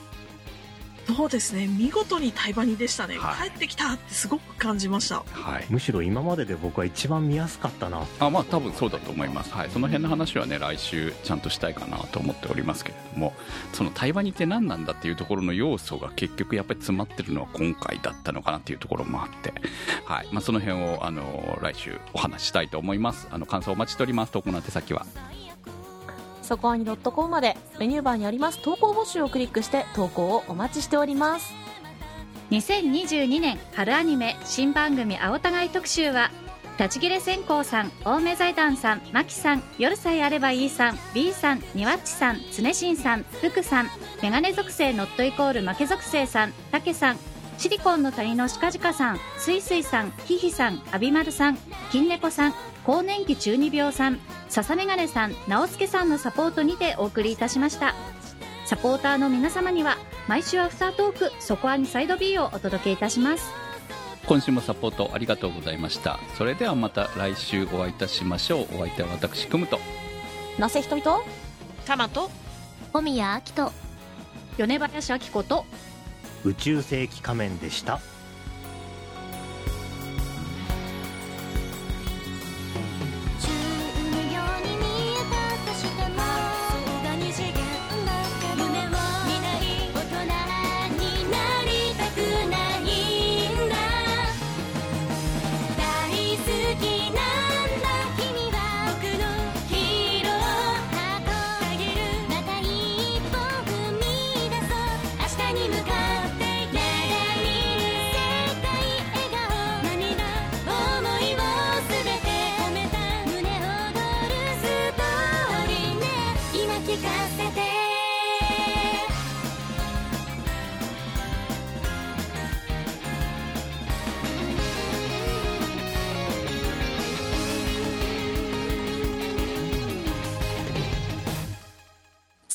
そうですね。見事に対バニでしたね。はい。帰ってきたってすごく感じました。はい。むしろ今までで僕は一番見やすかったな。あまあ多分そうだと思います、はい、その辺の話はね来週ちゃんとしたいかなと思っておりますけれども。その対話にって何なんだっていうところの要素が結局やっぱり詰まってるのは今回だったのかなっていうところもあって、はい。まあ、その辺をあの来週お話ししたいと思います。あの感想お待ちしております。投稿の手先は？そこアニ .com までメニューバーにあります投稿募集をクリックして投稿をお待ちしております。2022年春アニメ新番組青互い特集は立ち切れ線香さん青梅財団さんマキさん夜さえあればいいさん B さんニワッチさん常新さん福さんメガネ属性ノットイコール負け属性さんたけさんシリコンの谷のしかじかさんすいすいさんひひさんアビマルさん金猫さん更年期中二病さん笹メガネさん直輔さんのサポートにてお送りいたしました。サポーターの皆様には毎週アフタートークそこアニサイド B をお届けいたします。今週もサポートありがとうございました。それではまた来週お会いいたしましょう。お相手は私くむと。なせひとみとタマと小宮明人米林明子と宇宙世紀仮面でした。